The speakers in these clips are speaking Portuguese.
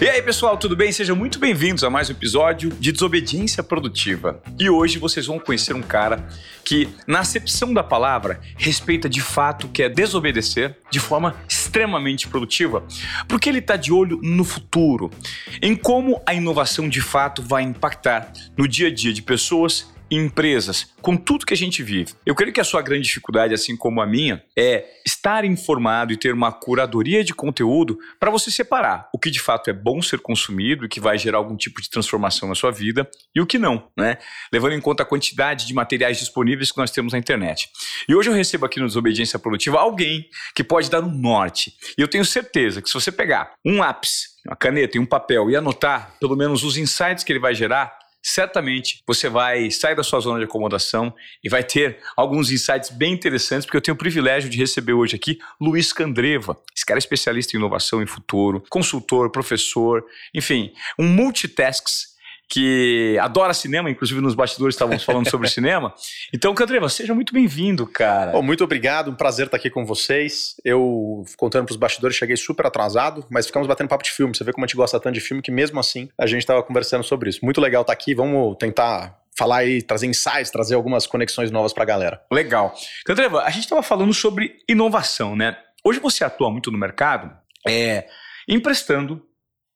E aí, pessoal, tudo bem? Sejam muito bem-vindos a mais um episódio de Desobediência Produtiva. E hoje vocês vão conhecer um cara que, na acepção da palavra, respeita de fato que é desobedecer de forma extremamente produtiva, porque ele está de olho no futuro, em como a inovação de fato vai impactar no dia a dia de pessoas empresas, com tudo que a gente vive. Eu creio que a sua grande dificuldade, assim como a minha, é estar informado e ter uma curadoria de conteúdo para você separar o que de fato é bom ser consumido e que vai gerar algum tipo de transformação na sua vida e o que não, né? Levando em conta a quantidade de materiais disponíveis que nós temos na internet. E hoje eu recebo aqui no Desobediência Produtiva alguém que pode dar um norte. E eu tenho certeza que se você pegar um lápis, uma caneta e um papel e anotar pelo menos os insights que ele vai gerar, certamente você vai sair da sua zona de acomodação e vai ter alguns insights bem interessantes, porque eu tenho o privilégio de receber hoje aqui Luiz Candreva. Esse cara é especialista em inovação e futuro, consultor, professor, enfim, um multitasks que adora cinema, inclusive nos bastidores estávamos falando sobre cinema. Então, Candreva, seja muito bem-vindo, cara. Oh, muito obrigado, um prazer estar aqui com vocês. Eu, contando para os bastidores, cheguei super atrasado, mas ficamos batendo papo de filme. Você vê como a gente gosta tanto de filme que mesmo assim a gente estava conversando sobre isso. Muito legal estar aqui, vamos tentar falar aí, trazer insights, trazer algumas conexões novas para a galera. Legal. Candreva, a gente estava falando sobre inovação, né? Hoje você atua muito no mercado, é, emprestando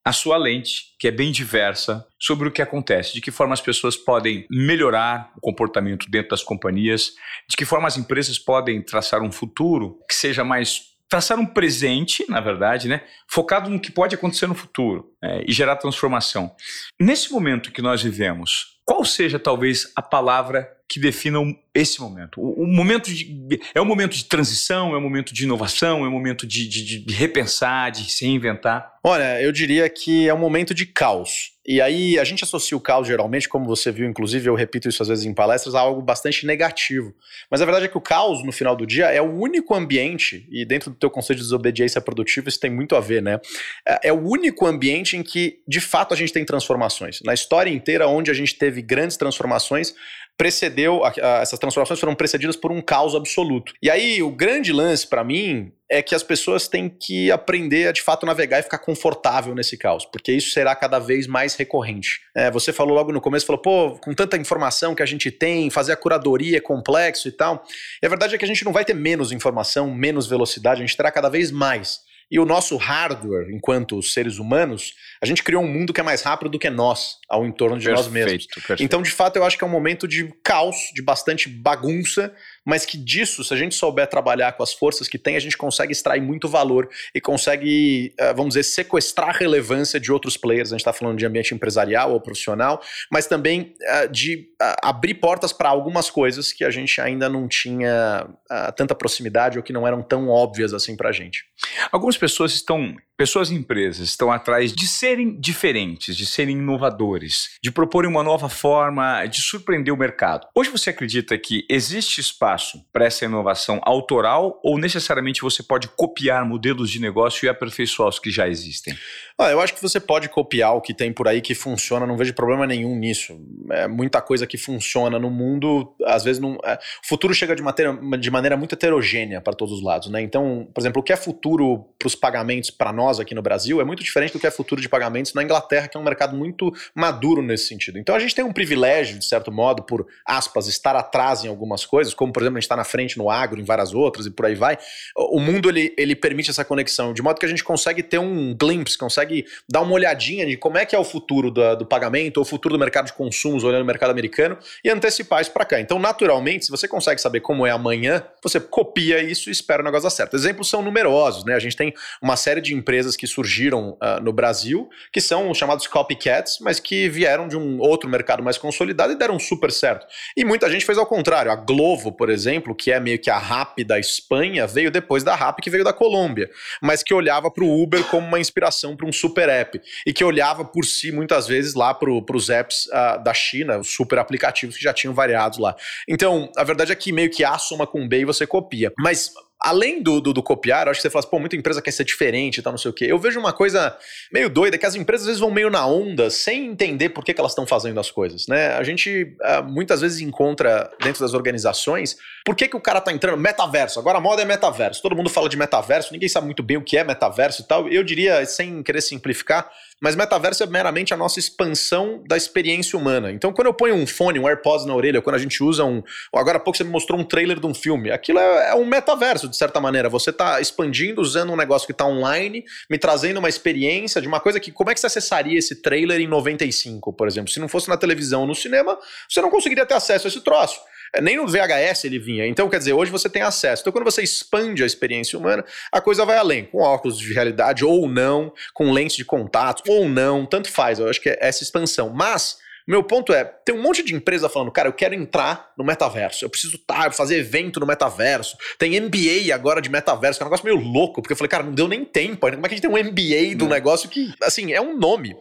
a sua lente, que é bem diversa, sobre o que acontece, de que forma as pessoas podem melhorar o comportamento dentro das companhias, de que forma as empresas podem traçar um futuro que seja mais traçar um presente, na verdade, né, focado no que pode acontecer no futuro é, e gerar transformação. Nesse momento que nós vivemos, qual seja talvez a palavra que defina esse momento? O, o momento de, é um momento de transição, é um momento de inovação, é um momento de, de, de repensar, de se reinventar? Olha, eu diria que é um momento de caos. E aí a gente associa o caos geralmente, como você viu, inclusive eu repito isso às vezes em palestras, a algo bastante negativo. Mas a verdade é que o caos, no final do dia, é o único ambiente, e dentro do teu conceito de desobediência produtiva isso tem muito a ver, né? É, é o único ambiente em que, de fato, a gente tem transformações. Na história inteira, onde a gente teve grandes transformações, precedeu, a, a, essas transformações foram precedidas por um caos absoluto. E aí, o grande lance para mim é que as pessoas têm que aprender a de fato navegar e ficar confortável nesse caos, porque isso será cada vez mais recorrente. É, você falou logo no começo, falou, pô, com tanta informação que a gente tem, fazer a curadoria é complexo e tal. E a verdade é que a gente não vai ter menos informação, menos velocidade, a gente terá cada vez mais. E o nosso hardware, enquanto seres humanos, a gente criou um mundo que é mais rápido do que nós, ao entorno de perfeito, nós mesmos. Perfeito. Então, de fato, eu acho que é um momento de caos, de bastante bagunça, mas que disso, se a gente souber trabalhar com as forças que tem, a gente consegue extrair muito valor e consegue, eh, vamos dizer, sequestrar a relevância de outros players. A gente está falando de ambiente empresarial ou profissional, mas também eh, de eh, abrir portas para algumas coisas que a gente ainda não tinha tanta proximidade ou que não eram tão óbvias assim para a gente. Algumas pessoas estão Pessoas e empresas estão atrás de serem diferentes, de serem inovadores, de proporem uma nova forma de surpreender o mercado. Hoje você acredita que existe espaço para essa inovação autoral ou necessariamente você pode copiar modelos de negócio e aperfeiçoar os que já existem? Ah, eu acho que você pode copiar o que tem por aí que funciona, não vejo problema nenhum nisso. É muita coisa que funciona no mundo, às vezes não. É, o futuro chega de, matéria, de maneira muito heterogênea para todos os lados, né? Então, por exemplo, o que é futuro para os pagamentos para nós aqui no Brasil é muito diferente do que é futuro de pagamentos na Inglaterra, que é um mercado muito maduro nesse sentido. Então a gente tem um privilégio, de certo modo, por aspas, estar atrás em algumas coisas, como por exemplo, a gente está na frente no agro, em várias outras e por aí vai. O mundo ele, ele permite essa conexão, de modo que a gente consegue ter um glimpse, consegue dar uma olhadinha de como é que é o futuro do, do pagamento, ou o futuro do mercado de consumos, olhando o mercado americano, e antecipar isso para cá. Então, naturalmente, se você consegue saber como é amanhã, você copia isso e espera o negócio dar certo. Exemplos são numerosos, né? A gente tem uma série de empresas que surgiram uh, no Brasil, que são chamados copycats, mas que vieram de um outro mercado mais consolidado e deram super certo. E muita gente fez ao contrário. A Glovo, por exemplo, que é meio que a RAP da Espanha, veio depois da RAP, que veio da Colômbia, mas que olhava para o Uber como uma inspiração para um super app e que olhava por si muitas vezes lá para os apps uh, da China, os super aplicativos que já tinham variados lá. Então, a verdade é que meio que A soma com B e você copia. Mas além do, do, do, copiar, acho que você fala assim, pô, muita empresa quer ser diferente e tal, não sei o quê. Eu vejo uma coisa meio doida, que as empresas às vezes vão meio na onda, sem entender por que, que elas estão fazendo as coisas, né? A gente uh, muitas vezes encontra dentro das organizações, por que, que o cara tá entrando? Metaverso, agora a moda é metaverso. Todo mundo fala de metaverso, ninguém sabe muito bem o que é metaverso e tal. Eu diria, sem querer simplificar, mas metaverso é meramente a nossa expansão da experiência humana. Então, quando eu ponho um fone, um AirPods na orelha, quando a gente usa um. Agora há pouco você me mostrou um trailer de um filme. Aquilo é, é um metaverso, de certa maneira. Você está expandindo, usando um negócio que está online, me trazendo uma experiência de uma coisa que. Como é que você acessaria esse trailer em 95, por exemplo? Se não fosse na televisão ou no cinema, você não conseguiria ter acesso a esse troço. É, nem no VHS ele vinha. Então, quer dizer, hoje você tem acesso. Então, quando você expande a experiência humana, a coisa vai além. Com óculos de realidade ou não, com lentes de contato ou não, tanto faz. Eu acho que é essa expansão. Mas meu ponto é, tem um monte de empresa falando, cara, eu quero entrar no metaverso, eu preciso tá, fazer evento no metaverso. Tem MBA agora de metaverso, que é um negócio meio louco, porque eu falei, cara, não deu nem tempo ainda. Como é que a gente tem um MBA do negócio que, assim, é um nome.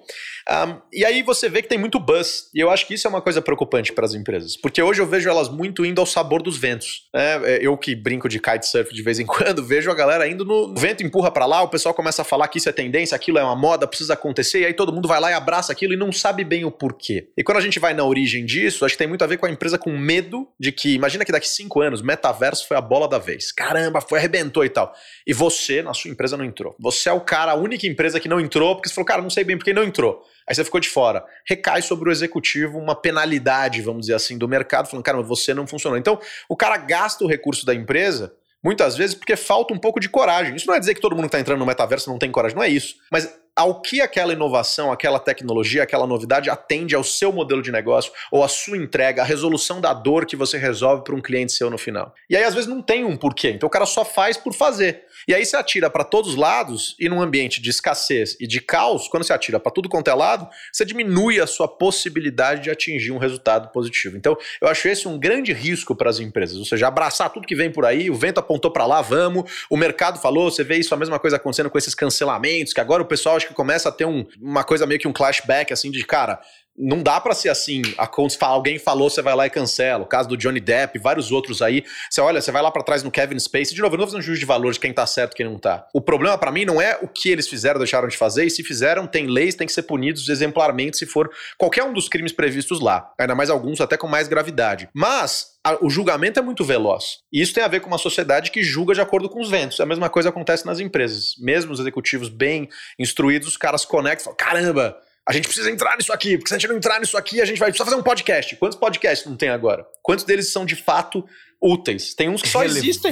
Um, e aí você vê que tem muito buzz. E eu acho que isso é uma coisa preocupante para as empresas. Porque hoje eu vejo elas muito indo ao sabor dos ventos. Né? Eu que brinco de kitesurf de vez em quando, vejo a galera indo no o vento empurra para lá, o pessoal começa a falar que isso é tendência, aquilo é uma moda, precisa acontecer, e aí todo mundo vai lá e abraça aquilo e não sabe bem o porquê. E quando a gente vai na origem disso, acho que tem muito a ver com a empresa com medo de que, imagina que daqui cinco anos, metaverso foi a bola da vez. Caramba, foi, arrebentou e tal. E você, na sua empresa, não entrou. Você é o cara, a única empresa que não entrou, porque você falou, cara, não sei bem por que não entrou. Aí você ficou de fora. Recai sobre o executivo uma penalidade, vamos dizer assim, do mercado, falando, cara, mas você não funcionou. Então, o cara gasta o recurso da empresa, muitas vezes, porque falta um pouco de coragem. Isso não é dizer que todo mundo que está entrando no metaverso não tem coragem, não é isso. Mas ao que aquela inovação, aquela tecnologia, aquela novidade atende ao seu modelo de negócio ou à sua entrega, a resolução da dor que você resolve para um cliente seu no final. E aí às vezes não tem um porquê, então o cara só faz por fazer. E aí você atira para todos os lados e num ambiente de escassez e de caos, quando você atira para tudo quanto é lado, você diminui a sua possibilidade de atingir um resultado positivo. Então, eu acho esse um grande risco para as empresas, ou seja, abraçar tudo que vem por aí, o vento apontou para lá, vamos, o mercado falou, você vê isso a mesma coisa acontecendo com esses cancelamentos, que agora o pessoal acho que começa a ter um, uma coisa meio que um flashback assim de, cara, não dá para ser assim. A, alguém falou, você vai lá e cancela. O caso do Johnny Depp, vários outros aí. Você olha, você vai lá para trás no Kevin Spacey. De novo, eu não vou fazer um juízo de valor de quem tá certo e quem não tá. O problema para mim não é o que eles fizeram, deixaram de fazer. E se fizeram, tem leis, tem que ser punidos exemplarmente se for qualquer um dos crimes previstos lá. Ainda mais alguns até com mais gravidade. Mas o julgamento é muito veloz. E isso tem a ver com uma sociedade que julga de acordo com os ventos. A mesma coisa acontece nas empresas. Mesmo os executivos bem instruídos, os caras conectam e falam: caramba a gente precisa entrar nisso aqui, porque se a gente não entrar nisso aqui, a gente vai precisar fazer um podcast. Quantos podcasts não tem agora? Quantos deles são de fato úteis? Tem uns que só existem.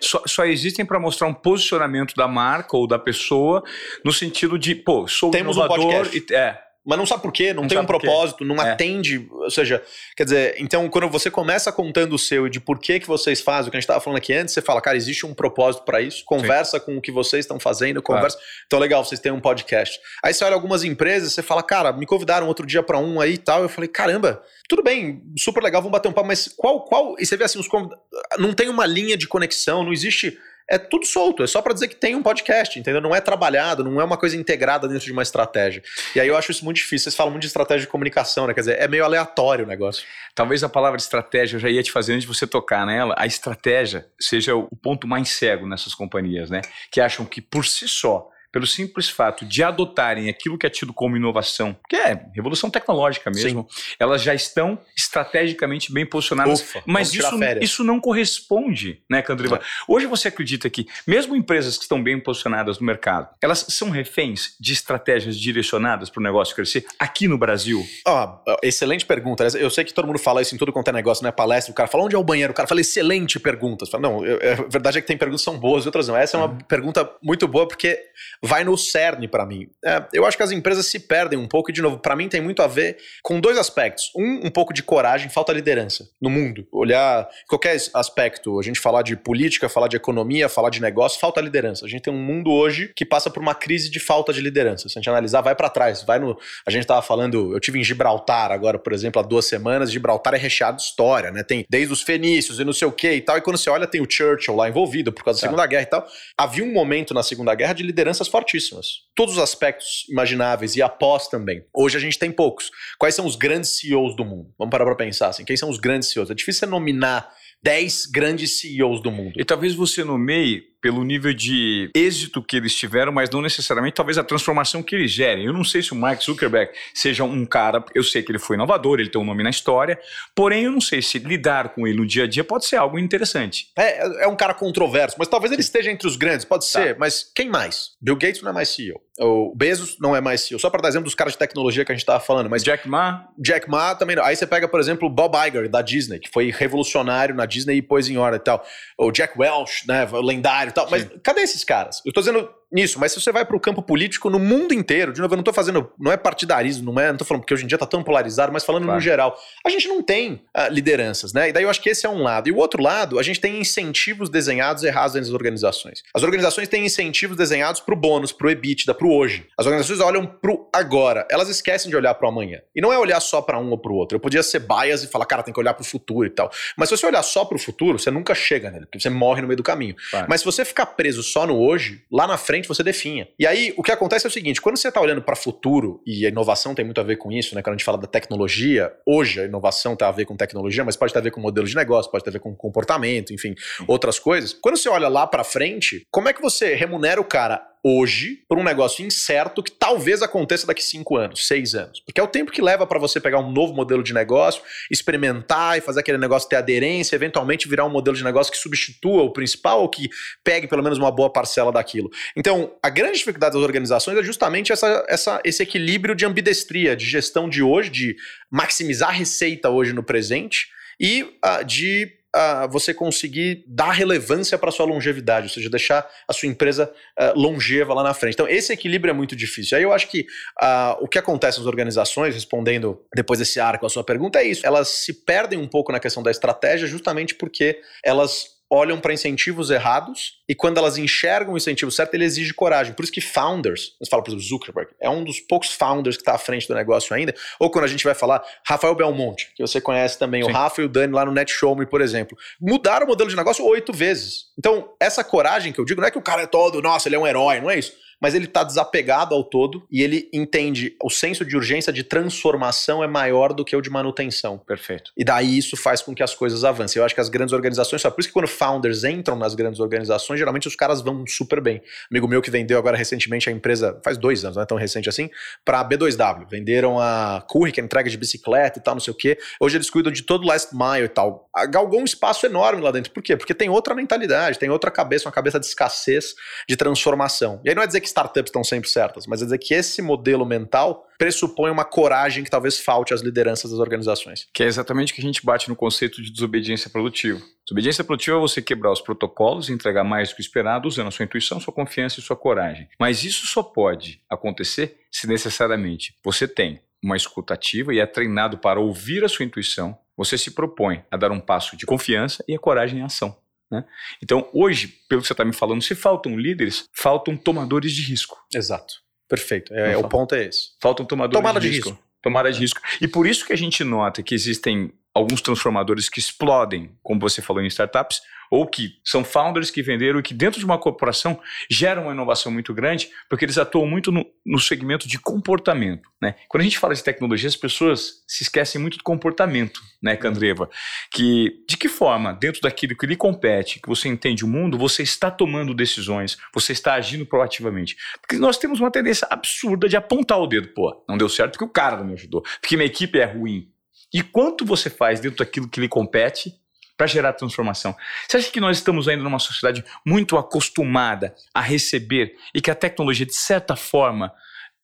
Só, só existem para mostrar um posicionamento da marca ou da pessoa, no sentido de, pô, sou Temos inovador. Um podcast. E, é, mas não sabe por quê, não, não tem um propósito, não é. atende. Ou seja, quer dizer, então quando você começa contando o seu e de por que, que vocês fazem, o que a gente estava falando aqui antes, você fala, cara, existe um propósito para isso, conversa Sim. com o que vocês estão fazendo, conversa. Claro. Então, legal, vocês têm um podcast. Aí você olha algumas empresas, você fala, cara, me convidaram outro dia para um aí e tal. Eu falei, caramba, tudo bem, super legal, vamos bater um papo, mas qual, qual. E você vê assim, os convidados. Não tem uma linha de conexão, não existe é tudo solto, é só para dizer que tem um podcast, entendeu? Não é trabalhado, não é uma coisa integrada dentro de uma estratégia. E aí eu acho isso muito difícil. Vocês falam muito de estratégia de comunicação, né? Quer dizer, é meio aleatório o negócio. Talvez a palavra estratégia eu já ia te fazer antes de você tocar nela. A estratégia seja o ponto mais cego nessas companhias, né? Que acham que por si só pelo simples fato de adotarem aquilo que é tido como inovação, que é revolução tecnológica mesmo, Sim. elas já estão estrategicamente bem posicionadas. Ufa, mas isso, isso não corresponde, né, Candriva? É. Hoje você acredita que, mesmo empresas que estão bem posicionadas no mercado, elas são reféns de estratégias direcionadas para o negócio crescer aqui no Brasil? Oh, excelente pergunta. Eu sei que todo mundo fala isso em tudo quanto é negócio, né? Palestra, o cara fala onde é o banheiro, o cara fala excelente pergunta. Fala, não, eu, a verdade é que tem perguntas que são boas e outras não. Essa é uma uhum. pergunta muito boa porque vai no cerne para mim. É, eu acho que as empresas se perdem um pouco, e de novo, para mim tem muito a ver com dois aspectos. Um, um pouco de coragem, falta liderança no mundo. Olhar qualquer aspecto, a gente falar de política, falar de economia, falar de negócio, falta liderança. A gente tem um mundo hoje que passa por uma crise de falta de liderança. Se a gente analisar, vai para trás, vai no. A gente tava falando, eu tive em Gibraltar agora, por exemplo, há duas semanas. Gibraltar é recheado de história, né? Tem desde os fenícios e não sei o que e tal. E quando você olha, tem o Churchill lá envolvido por causa da tá. Segunda Guerra e tal. Havia um momento na Segunda Guerra de lideranças fortíssimas. Todos os aspectos imagináveis e após também. Hoje a gente tem poucos. Quais são os grandes CEOs do mundo? Vamos parar para pensar assim. Quem são os grandes CEOs? É difícil você nominar 10 grandes CEOs do mundo. E talvez você nomeie pelo nível de êxito que eles tiveram, mas não necessariamente talvez a transformação que eles gerem. Eu não sei se o Mark Zuckerberg seja um cara, eu sei que ele foi inovador, ele tem um nome na história, porém eu não sei se lidar com ele no dia a dia pode ser algo interessante. É, é um cara controverso, mas talvez ele esteja entre os grandes, pode tá. ser, mas quem mais? Bill Gates não é mais CEO. O Bezos não é mais CEO. Só para dar exemplo dos caras de tecnologia que a gente estava falando. Mas Jack Ma? Jack Ma também não. Aí você pega, por exemplo, o Bob Iger, da Disney, que foi revolucionário na Disney e pôs em ordem e tal. O Jack Welch, né, lendário tal. Sim. Mas cadê esses caras? Eu tô dizendo nisso, mas se você vai para o campo político no mundo inteiro, de novo, eu não estou fazendo, não é partidarismo, não é, não tô falando porque hoje em dia está tão polarizado, mas falando claro. no geral, a gente não tem uh, lideranças, né? E daí eu acho que esse é um lado. E o outro lado, a gente tem incentivos desenhados errados nas organizações. As organizações têm incentivos desenhados para o bônus, para o EBITDA, para o hoje. As organizações olham para o agora, elas esquecem de olhar para o amanhã. E não é olhar só para um ou para o outro. Eu podia ser bias e falar, cara, tem que olhar para o futuro e tal. Mas se você olhar só para o futuro, você nunca chega nele, porque você morre no meio do caminho. Claro. Mas se você ficar preso só no hoje, lá na frente você definha. E aí, o que acontece é o seguinte: quando você está olhando para o futuro, e a inovação tem muito a ver com isso, né? Quando a gente fala da tecnologia, hoje a inovação tem a ver com tecnologia, mas pode ter a ver com modelo de negócio, pode ter a ver com comportamento, enfim, outras coisas. Quando você olha lá para frente, como é que você remunera o cara hoje por um negócio incerto que talvez aconteça daqui cinco anos, seis anos. Porque é o tempo que leva para você pegar um novo modelo de negócio, experimentar e fazer aquele negócio ter aderência, eventualmente virar um modelo de negócio que substitua o principal ou que pegue pelo menos uma boa parcela daquilo. Então, a grande dificuldade das organizações é justamente essa, essa, esse equilíbrio de ambidestria, de gestão de hoje, de maximizar a receita hoje no presente e uh, de uh, você conseguir dar relevância para sua longevidade, ou seja, deixar a sua empresa uh, longeva lá na frente. Então, esse equilíbrio é muito difícil. Aí eu acho que uh, o que acontece nas organizações, respondendo depois desse arco a sua pergunta, é isso. Elas se perdem um pouco na questão da estratégia justamente porque elas olham para incentivos errados e quando elas enxergam o incentivo certo, ele exige coragem. Por isso que founders, você fala, por exemplo, Zuckerberg, é um dos poucos founders que está à frente do negócio ainda. Ou quando a gente vai falar Rafael Belmonte, que você conhece também, Sim. o Rafa e o Dani lá no NetShowme, por exemplo. Mudaram o modelo de negócio oito vezes. Então, essa coragem que eu digo, não é que o cara é todo, nossa, ele é um herói, não é isso mas ele está desapegado ao todo e ele entende o senso de urgência de transformação é maior do que o de manutenção. Perfeito. E daí isso faz com que as coisas avancem. Eu acho que as grandes organizações, só por isso que quando founders entram nas grandes organizações, geralmente os caras vão super bem. Amigo meu que vendeu agora recentemente a empresa, faz dois anos, não é tão recente assim, para a B2W. Venderam a Curry, que é entrega de bicicleta e tal, não sei o quê. Hoje eles cuidam de todo o last mile e tal. Galgou um espaço enorme lá dentro. Por quê? Porque tem outra mentalidade, tem outra cabeça, uma cabeça de escassez, de transformação. E aí não é dizer que que startups estão sempre certas, mas é dizer que esse modelo mental pressupõe uma coragem que talvez falte às lideranças das organizações. Que é exatamente o que a gente bate no conceito de desobediência produtiva. Desobediência produtiva é você quebrar os protocolos e entregar mais do que esperado usando a sua intuição, sua confiança e sua coragem. Mas isso só pode acontecer se necessariamente você tem uma escutativa e é treinado para ouvir a sua intuição, você se propõe a dar um passo de confiança e a coragem em ação. Né? Então, hoje, pelo que você está me falando, se faltam líderes, faltam tomadores de risco. Exato. Perfeito. É, o ponto é esse. Faltam tomadores Tomada de, de risco. risco. Tomada de risco. E por isso que a gente nota que existem alguns transformadores que explodem, como você falou em startups, ou que são founders que venderam e que dentro de uma corporação geram uma inovação muito grande, porque eles atuam muito no, no segmento de comportamento. Né? Quando a gente fala de tecnologia, as pessoas se esquecem muito do comportamento, né, Candreva? Que de que forma, dentro daquilo que lhe compete, que você entende o mundo, você está tomando decisões, você está agindo proativamente. Porque nós temos uma tendência absurda de apontar o dedo, pô, não deu certo porque o cara não me ajudou, porque minha equipe é ruim. E quanto você faz dentro daquilo que lhe compete para gerar transformação. Você acha que nós estamos ainda numa sociedade muito acostumada a receber e que a tecnologia, de certa forma,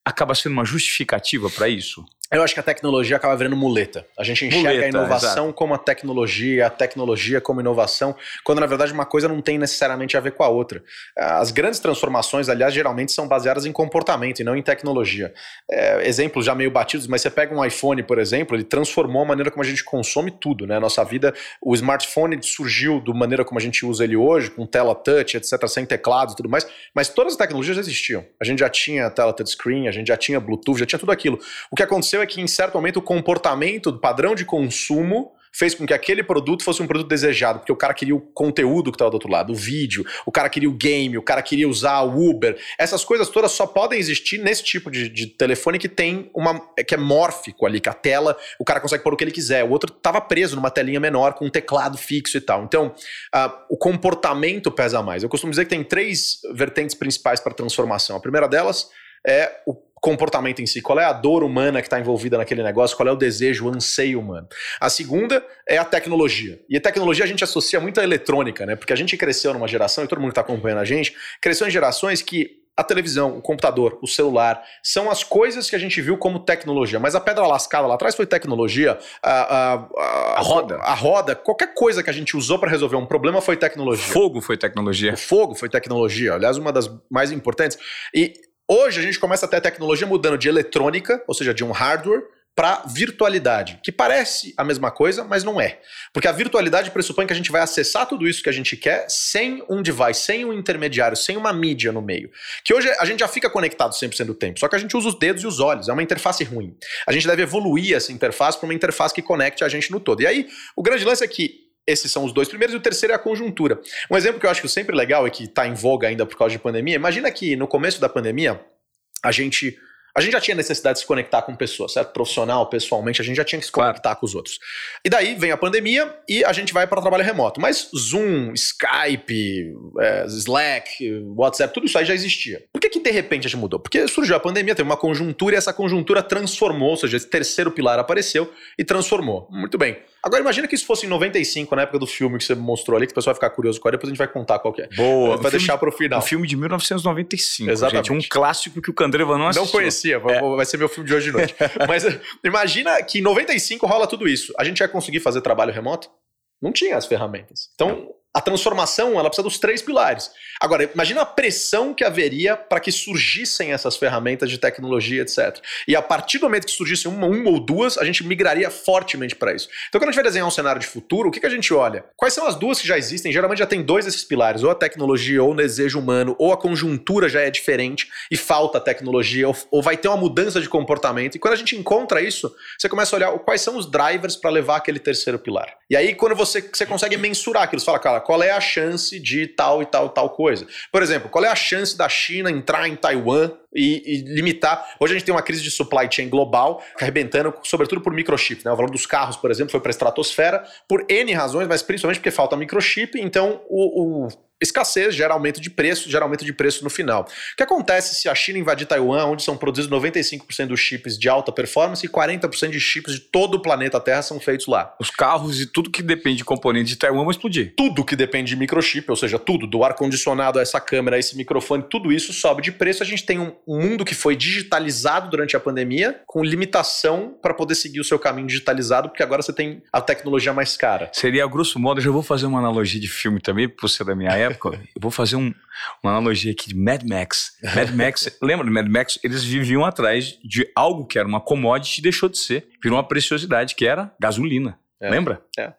acaba sendo uma justificativa para isso? Eu acho que a tecnologia acaba virando muleta. A gente enxerga muleta, a inovação exato. como a tecnologia, a tecnologia como inovação, quando na verdade uma coisa não tem necessariamente a ver com a outra. As grandes transformações, aliás, geralmente são baseadas em comportamento e não em tecnologia. É, exemplos já meio batidos, mas você pega um iPhone, por exemplo, ele transformou a maneira como a gente consome tudo, né? Nossa vida, o smartphone surgiu da maneira como a gente usa ele hoje, com tela touch, etc., sem teclados e tudo mais, mas todas as tecnologias já existiam. A gente já tinha tela touchscreen, a gente já tinha Bluetooth, já tinha tudo aquilo. O que aconteceu é que em certo momento o comportamento, o padrão de consumo fez com que aquele produto fosse um produto desejado, porque o cara queria o conteúdo que estava do outro lado, o vídeo, o cara queria o game, o cara queria usar o Uber. Essas coisas todas só podem existir nesse tipo de, de telefone que tem uma. que é mórfico ali, que a tela, o cara consegue pôr o que ele quiser. O outro estava preso numa telinha menor com um teclado fixo e tal. Então, uh, o comportamento pesa mais. Eu costumo dizer que tem três vertentes principais para transformação. A primeira delas é o comportamento em si, qual é a dor humana que está envolvida naquele negócio, qual é o desejo, o anseio humano. A segunda é a tecnologia. E a tecnologia a gente associa muito à eletrônica, né? Porque a gente cresceu numa geração, e todo mundo que está acompanhando a gente, cresceu em gerações que a televisão, o computador, o celular, são as coisas que a gente viu como tecnologia. Mas a pedra lascada lá atrás foi tecnologia. A, a, a, a roda. A roda, qualquer coisa que a gente usou para resolver um problema foi tecnologia. Fogo foi tecnologia. O fogo foi tecnologia. Aliás, uma das mais importantes. E Hoje a gente começa a ter a tecnologia mudando de eletrônica, ou seja, de um hardware, para virtualidade, que parece a mesma coisa, mas não é. Porque a virtualidade pressupõe que a gente vai acessar tudo isso que a gente quer sem um device, sem um intermediário, sem uma mídia no meio. Que hoje a gente já fica conectado 100% do tempo, só que a gente usa os dedos e os olhos, é uma interface ruim. A gente deve evoluir essa interface para uma interface que conecte a gente no todo. E aí, o grande lance é que esses são os dois primeiros, e o terceiro é a conjuntura. Um exemplo que eu acho sempre legal e que está em voga ainda por causa de pandemia, imagina que no começo da pandemia, a gente a gente já tinha necessidade de se conectar com pessoas, certo? Profissional, pessoalmente, a gente já tinha que se conectar claro. com os outros. E daí vem a pandemia e a gente vai para trabalho remoto. Mas Zoom, Skype, é, Slack, WhatsApp, tudo isso aí já existia. Por que, que de repente a gente mudou? Porque surgiu a pandemia, teve uma conjuntura e essa conjuntura transformou, ou seja, esse terceiro pilar apareceu e transformou. Muito bem. Agora imagina que isso fosse em 95, na época do filme que você mostrou ali, que o pessoal vai ficar curioso qual é, depois a gente vai contar qual é. Boa. Vai deixar para o final. Um filme de 1995, Exatamente. Gente, um clássico que o Candreva não assistiu. Não conhecia, é. vai ser meu filme de hoje de noite. Mas imagina que em 95 rola tudo isso. A gente ia conseguir fazer trabalho remoto? Não tinha as ferramentas. Então, a transformação ela precisa dos três pilares. Agora, imagina a pressão que haveria para que surgissem essas ferramentas de tecnologia, etc. E a partir do momento que surgissem uma, uma ou duas, a gente migraria fortemente para isso. Então, quando a gente vai desenhar um cenário de futuro, o que, que a gente olha? Quais são as duas que já existem? Geralmente já tem dois desses pilares, ou a tecnologia, ou o desejo humano, ou a conjuntura já é diferente e falta tecnologia, ou, ou vai ter uma mudança de comportamento. E quando a gente encontra isso, você começa a olhar quais são os drivers para levar aquele terceiro pilar. E aí, quando você, você consegue mensurar aquilo, você fala, cara, qual é a chance de tal e tal tal coisa. Por exemplo, qual é a chance da China entrar em Taiwan e, e, limitar. Hoje a gente tem uma crise de supply chain global, arrebentando, sobretudo por microchip. Né? O valor dos carros, por exemplo, foi para a estratosfera por N razões, mas principalmente porque falta microchip. Então, o, o escassez gera aumento de preço, gera aumento de preço no final. O que acontece se a China invadir Taiwan, onde são produzidos 95% dos chips de alta performance e 40% de chips de todo o planeta Terra são feitos lá? Os carros e tudo que depende de componentes de Taiwan vão explodir. Tudo que depende de microchip, ou seja, tudo, do ar-condicionado a essa câmera, a esse microfone, tudo isso sobe de preço. A gente tem um, mundo que foi digitalizado durante a pandemia, com limitação para poder seguir o seu caminho digitalizado, porque agora você tem a tecnologia mais cara. Seria, grosso modo, eu já vou fazer uma analogia de filme também, por ser da minha época. Eu vou fazer um, uma analogia aqui de Mad Max. Mad Max, lembra do Mad Max? Eles viviam atrás de algo que era uma commodity e deixou de ser. Virou uma preciosidade, que era gasolina. É, Lembra? É.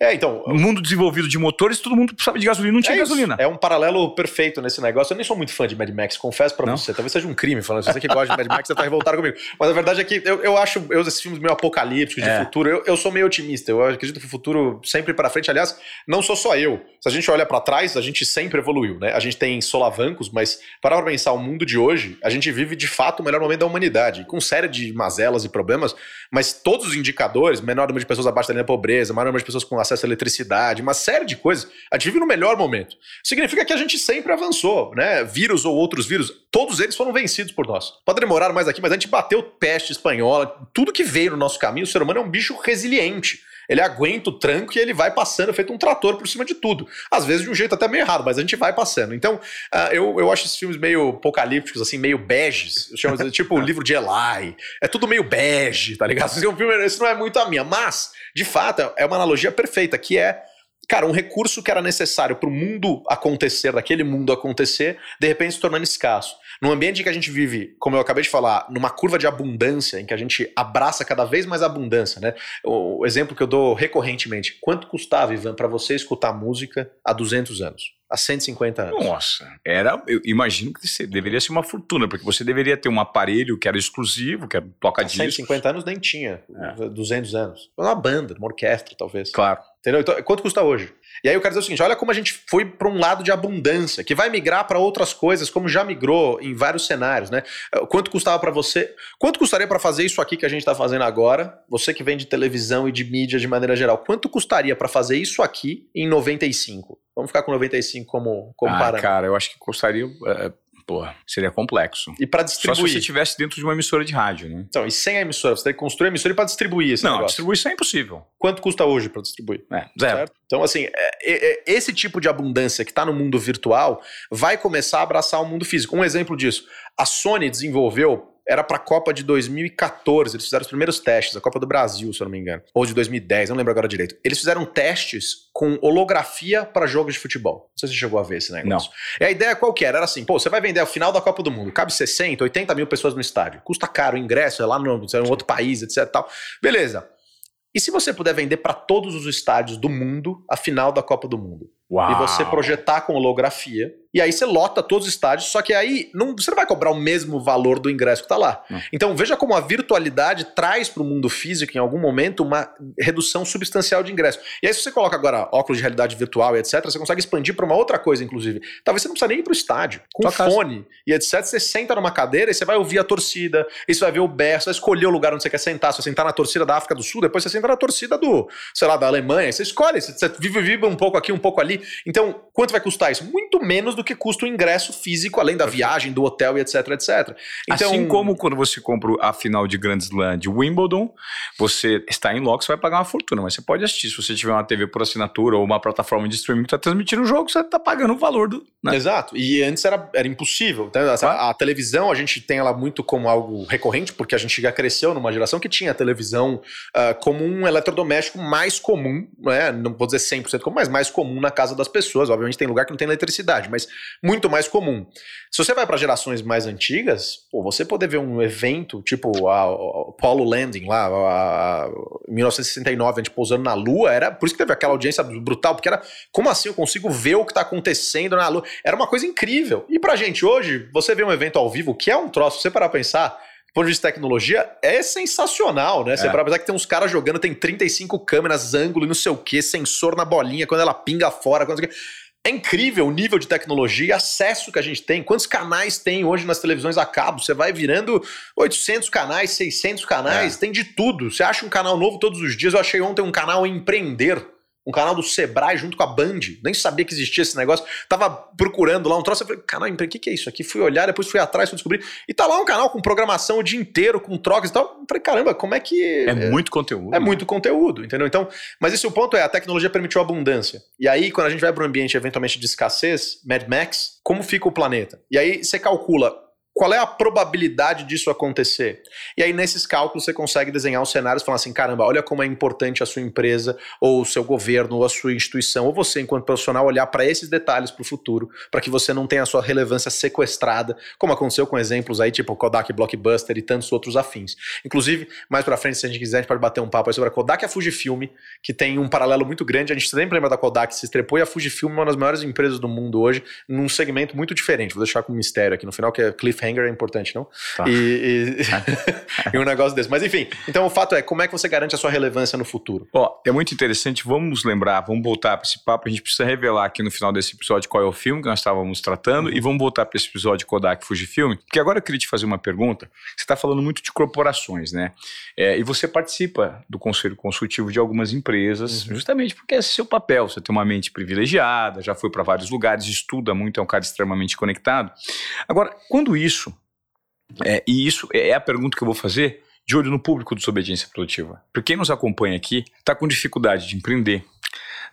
É, então. No mundo desenvolvido de motores, todo mundo precisava de gasolina, não tinha é gasolina. É um paralelo perfeito nesse negócio. Eu nem sou muito fã de Mad Max, confesso pra não? você. Talvez seja um crime falando. Se você que gosta de Mad Max, você tá revoltado comigo. Mas a verdade é que eu, eu acho eu, esses filmes meio apocalípticos, de é. futuro, eu, eu sou meio otimista. Eu acredito que o futuro sempre para frente. Aliás, não sou só eu. Se a gente olha para trás, a gente sempre evoluiu, né? A gente tem solavancos, mas para pensar o mundo de hoje, a gente vive de fato o melhor momento da humanidade, com série de mazelas e problemas, mas todos os indicadores, menor número de pessoas abaixo da linha da pobreza, maior número de pessoas com acesso à eletricidade, uma série de coisas, a gente vive no melhor momento. Significa que a gente sempre avançou, né? Vírus ou outros vírus, todos eles foram vencidos por nós. Pode demorar mais aqui, mas a gente bateu peste espanhola, tudo que veio no nosso caminho, o ser humano é um bicho resiliente. Ele aguenta o tranco e ele vai passando, feito um trator por cima de tudo. Às vezes de um jeito até meio errado, mas a gente vai passando. Então, uh, eu, eu acho esses filmes meio apocalípticos, assim, meio beges. Eu chamo tipo o livro de Eli. É tudo meio bege, tá ligado? Esse, filme, esse não é muito a minha. Mas, de fato, é uma analogia perfeita, que é cara, um recurso que era necessário para o mundo acontecer, daquele mundo acontecer, de repente se tornando escasso. Num ambiente em que a gente vive, como eu acabei de falar, numa curva de abundância, em que a gente abraça cada vez mais abundância, né? O, exemplo que eu dou recorrentemente: quanto custava, Ivan, para você escutar música há 200 anos? há 150 anos. Nossa, era, eu imagino que deveria ser uma fortuna, porque você deveria ter um aparelho que era exclusivo, que era toca discos. 150 anos nem tinha, é. 200 anos. Uma banda, uma orquestra, talvez. Claro. Entendeu? Então, quanto custa hoje? E aí eu quero dizer o seguinte: olha como a gente foi para um lado de abundância, que vai migrar para outras coisas, como já migrou em vários cenários, né? Quanto custava para você? Quanto custaria para fazer isso aqui que a gente está fazendo agora? Você que vem de televisão e de mídia de maneira geral, quanto custaria para fazer isso aqui em 95? Vamos ficar com 95 como, como ah, parâmetro. Cara, eu acho que custaria. É Porra, seria complexo. E para distribuir. Só se você estivesse dentro de uma emissora de rádio, né? Então, e sem a emissora, você tem que construir a emissora para distribuir esse Não, negócio. distribuição é impossível. Quanto custa hoje para distribuir? É, zero. Certo? Então, assim, é, é, é esse tipo de abundância que está no mundo virtual vai começar a abraçar o mundo físico. Um exemplo disso, a Sony desenvolveu era para a Copa de 2014. Eles fizeram os primeiros testes, a Copa do Brasil, se eu não me engano. Ou de 2010, não lembro agora direito. Eles fizeram testes com holografia para jogos de futebol. Não sei se você chegou a ver esse negócio. Não. E a ideia qual que era? Era assim, pô, você vai vender ao final da Copa do Mundo. Cabe 60, 80 mil pessoas no estádio. Custa caro o ingresso, é lá no, é um outro país, etc. Tal. Beleza. E se você puder vender para todos os estádios do mundo a final da Copa do Mundo? Uau. E você projetar com holografia e aí você lota todos os estádios, só que aí não, você não vai cobrar o mesmo valor do ingresso que está lá. Não. Então veja como a virtualidade traz para o mundo físico, em algum momento, uma redução substancial de ingresso. E aí, se você coloca agora óculos de realidade virtual e etc., você consegue expandir para uma outra coisa, inclusive. Talvez você não precisa nem ir para o estádio. Com Tua fone casa. e etc., você senta numa cadeira e você vai ouvir a torcida, e você vai ver o berço, vai escolher o lugar onde você quer sentar. Se você sentar na torcida da África do Sul, depois você senta na torcida do, sei lá, da Alemanha. Você escolhe, você vive, vive um pouco aqui, um pouco ali. Então, quanto vai custar isso? Muito menos do que custa o ingresso físico, além da viagem, do hotel e etc, etc. Então, assim como quando você compra a final de Grand Slam de Wimbledon, você está em loco, você vai pagar uma fortuna, mas você pode assistir. Se você tiver uma TV por assinatura ou uma plataforma de streaming que está transmitindo o jogo, você está pagando o valor do. Né? Exato. E antes era, era impossível. Então, a, a, televisão, a gente tem ela muito como algo recorrente, porque a gente já cresceu numa geração que tinha a televisão uh, como um eletrodoméstico mais comum, né? não vou dizer 100% comum, mas mais comum na casa das pessoas. Obviamente tem lugar que não tem eletricidade, mas muito mais comum. Se você vai para gerações mais antigas, pô, você poder ver um evento tipo a, a Apollo Landing lá, a, a, 1969, a gente pousando na Lua, era por isso que teve aquela audiência brutal, porque era como assim eu consigo ver o que está acontecendo na Lua? Era uma coisa incrível. E pra gente hoje, você vê um evento ao vivo, que é um troço, você parar pra pensar, ponto de vista de tecnologia, é sensacional, né? Você é. para pensar que tem uns caras jogando, tem 35 câmeras, ângulo e não sei o que, sensor na bolinha, quando ela pinga fora, quando... É incrível o nível de tecnologia e acesso que a gente tem. Quantos canais tem hoje nas televisões a cabo? Você vai virando 800 canais, 600 canais, é. tem de tudo. Você acha um canal novo todos os dias. Eu achei ontem um canal Empreender um canal do Sebrae junto com a Band. Nem sabia que existia esse negócio. Tava procurando lá um troço. Eu falei, canal, o que, que é isso aqui? Fui olhar, depois fui atrás, fui descobrir. E tá lá um canal com programação o dia inteiro, com trocas e tal. Eu falei, caramba, como é que. É, é muito conteúdo. É né? muito conteúdo, entendeu? Então, mas esse o ponto é: a tecnologia permitiu abundância. E aí, quando a gente vai para um ambiente eventualmente de escassez, Mad Max, como fica o planeta? E aí você calcula qual é a probabilidade disso acontecer? E aí, nesses cálculos, você consegue desenhar os cenários e falar assim: caramba, olha como é importante a sua empresa, ou o seu governo, ou a sua instituição, ou você, enquanto profissional, olhar para esses detalhes para o futuro, para que você não tenha a sua relevância sequestrada, como aconteceu com exemplos aí, tipo Kodak Blockbuster e tantos outros afins. Inclusive, mais para frente, se a gente quiser, a gente pode bater um papo aí sobre a Kodak e a Fujifilm, que tem um paralelo muito grande. A gente sempre lembra da Kodak, se estrepou, e a Fujifilm é uma das maiores empresas do mundo hoje, num segmento muito diferente. Vou deixar com um mistério aqui no final, que é Cliff é importante, não? Tá. E, e, e, um negócio desse. Mas enfim, então o fato é, como é que você garante a sua relevância no futuro? Ó, é muito interessante, vamos lembrar, vamos voltar para esse papo, a gente precisa revelar aqui no final desse episódio qual é o filme que nós estávamos tratando uhum. e vamos voltar para esse episódio Kodak Fujifilm, porque agora eu queria te fazer uma pergunta, você está falando muito de corporações, né? É, e você participa do conselho consultivo de algumas empresas, uhum. justamente porque esse é seu papel, você tem uma mente privilegiada, já foi para vários lugares, estuda muito, é um cara extremamente conectado. Agora, quando isso é, e isso é a pergunta que eu vou fazer de olho no público do Desobediência Produtiva. Porque quem nos acompanha aqui está com dificuldade de empreender,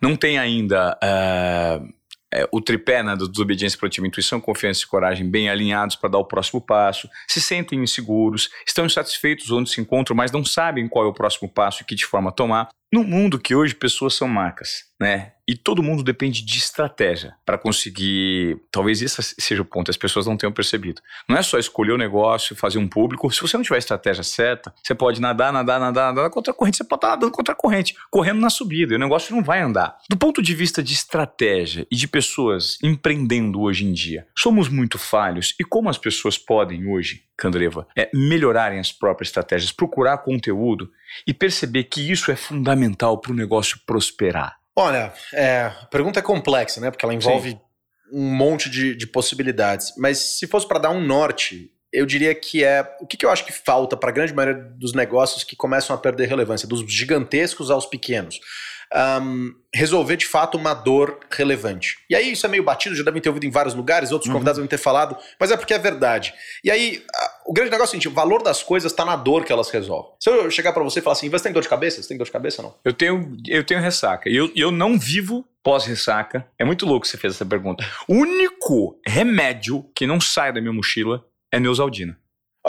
não tem ainda uh, é, o tripé né, da desobediência produtiva, intuição, confiança e coragem bem alinhados para dar o próximo passo, se sentem inseguros, estão insatisfeitos onde se encontram, mas não sabem qual é o próximo passo e que de forma tomar. No mundo que hoje pessoas são marcas, né? E todo mundo depende de estratégia para conseguir. Talvez esse seja o ponto, as pessoas não tenham percebido. Não é só escolher o negócio, fazer um público. Se você não tiver a estratégia certa, você pode nadar, nadar, nadar, nadar contra a corrente, você pode estar nadando contra a corrente, correndo na subida, e o negócio não vai andar. Do ponto de vista de estratégia e de pessoas empreendendo hoje em dia, somos muito falhos. E como as pessoas podem hoje, Candreva, é melhorarem as próprias estratégias, procurar conteúdo e perceber que isso é fundamental para o negócio prosperar? Olha, é, a pergunta é complexa, né? Porque ela envolve Sim. um monte de, de possibilidades. Mas se fosse para dar um norte, eu diria que é o que, que eu acho que falta para a grande maioria dos negócios que começam a perder relevância, dos gigantescos aos pequenos um, resolver de fato uma dor relevante. E aí isso é meio batido, já devem ter ouvido em vários lugares, outros uhum. convidados devem ter falado, mas é porque é verdade. E aí o grande negócio é o seguinte: o valor das coisas está na dor que elas resolvem. Se eu chegar para você e falar assim, você tem dor de cabeça? Você tem dor de cabeça ou não? Eu tenho, eu tenho ressaca. E eu, eu não vivo pós-ressaca. É muito louco você fez essa pergunta. O único remédio que não sai da minha mochila é Neusaldina.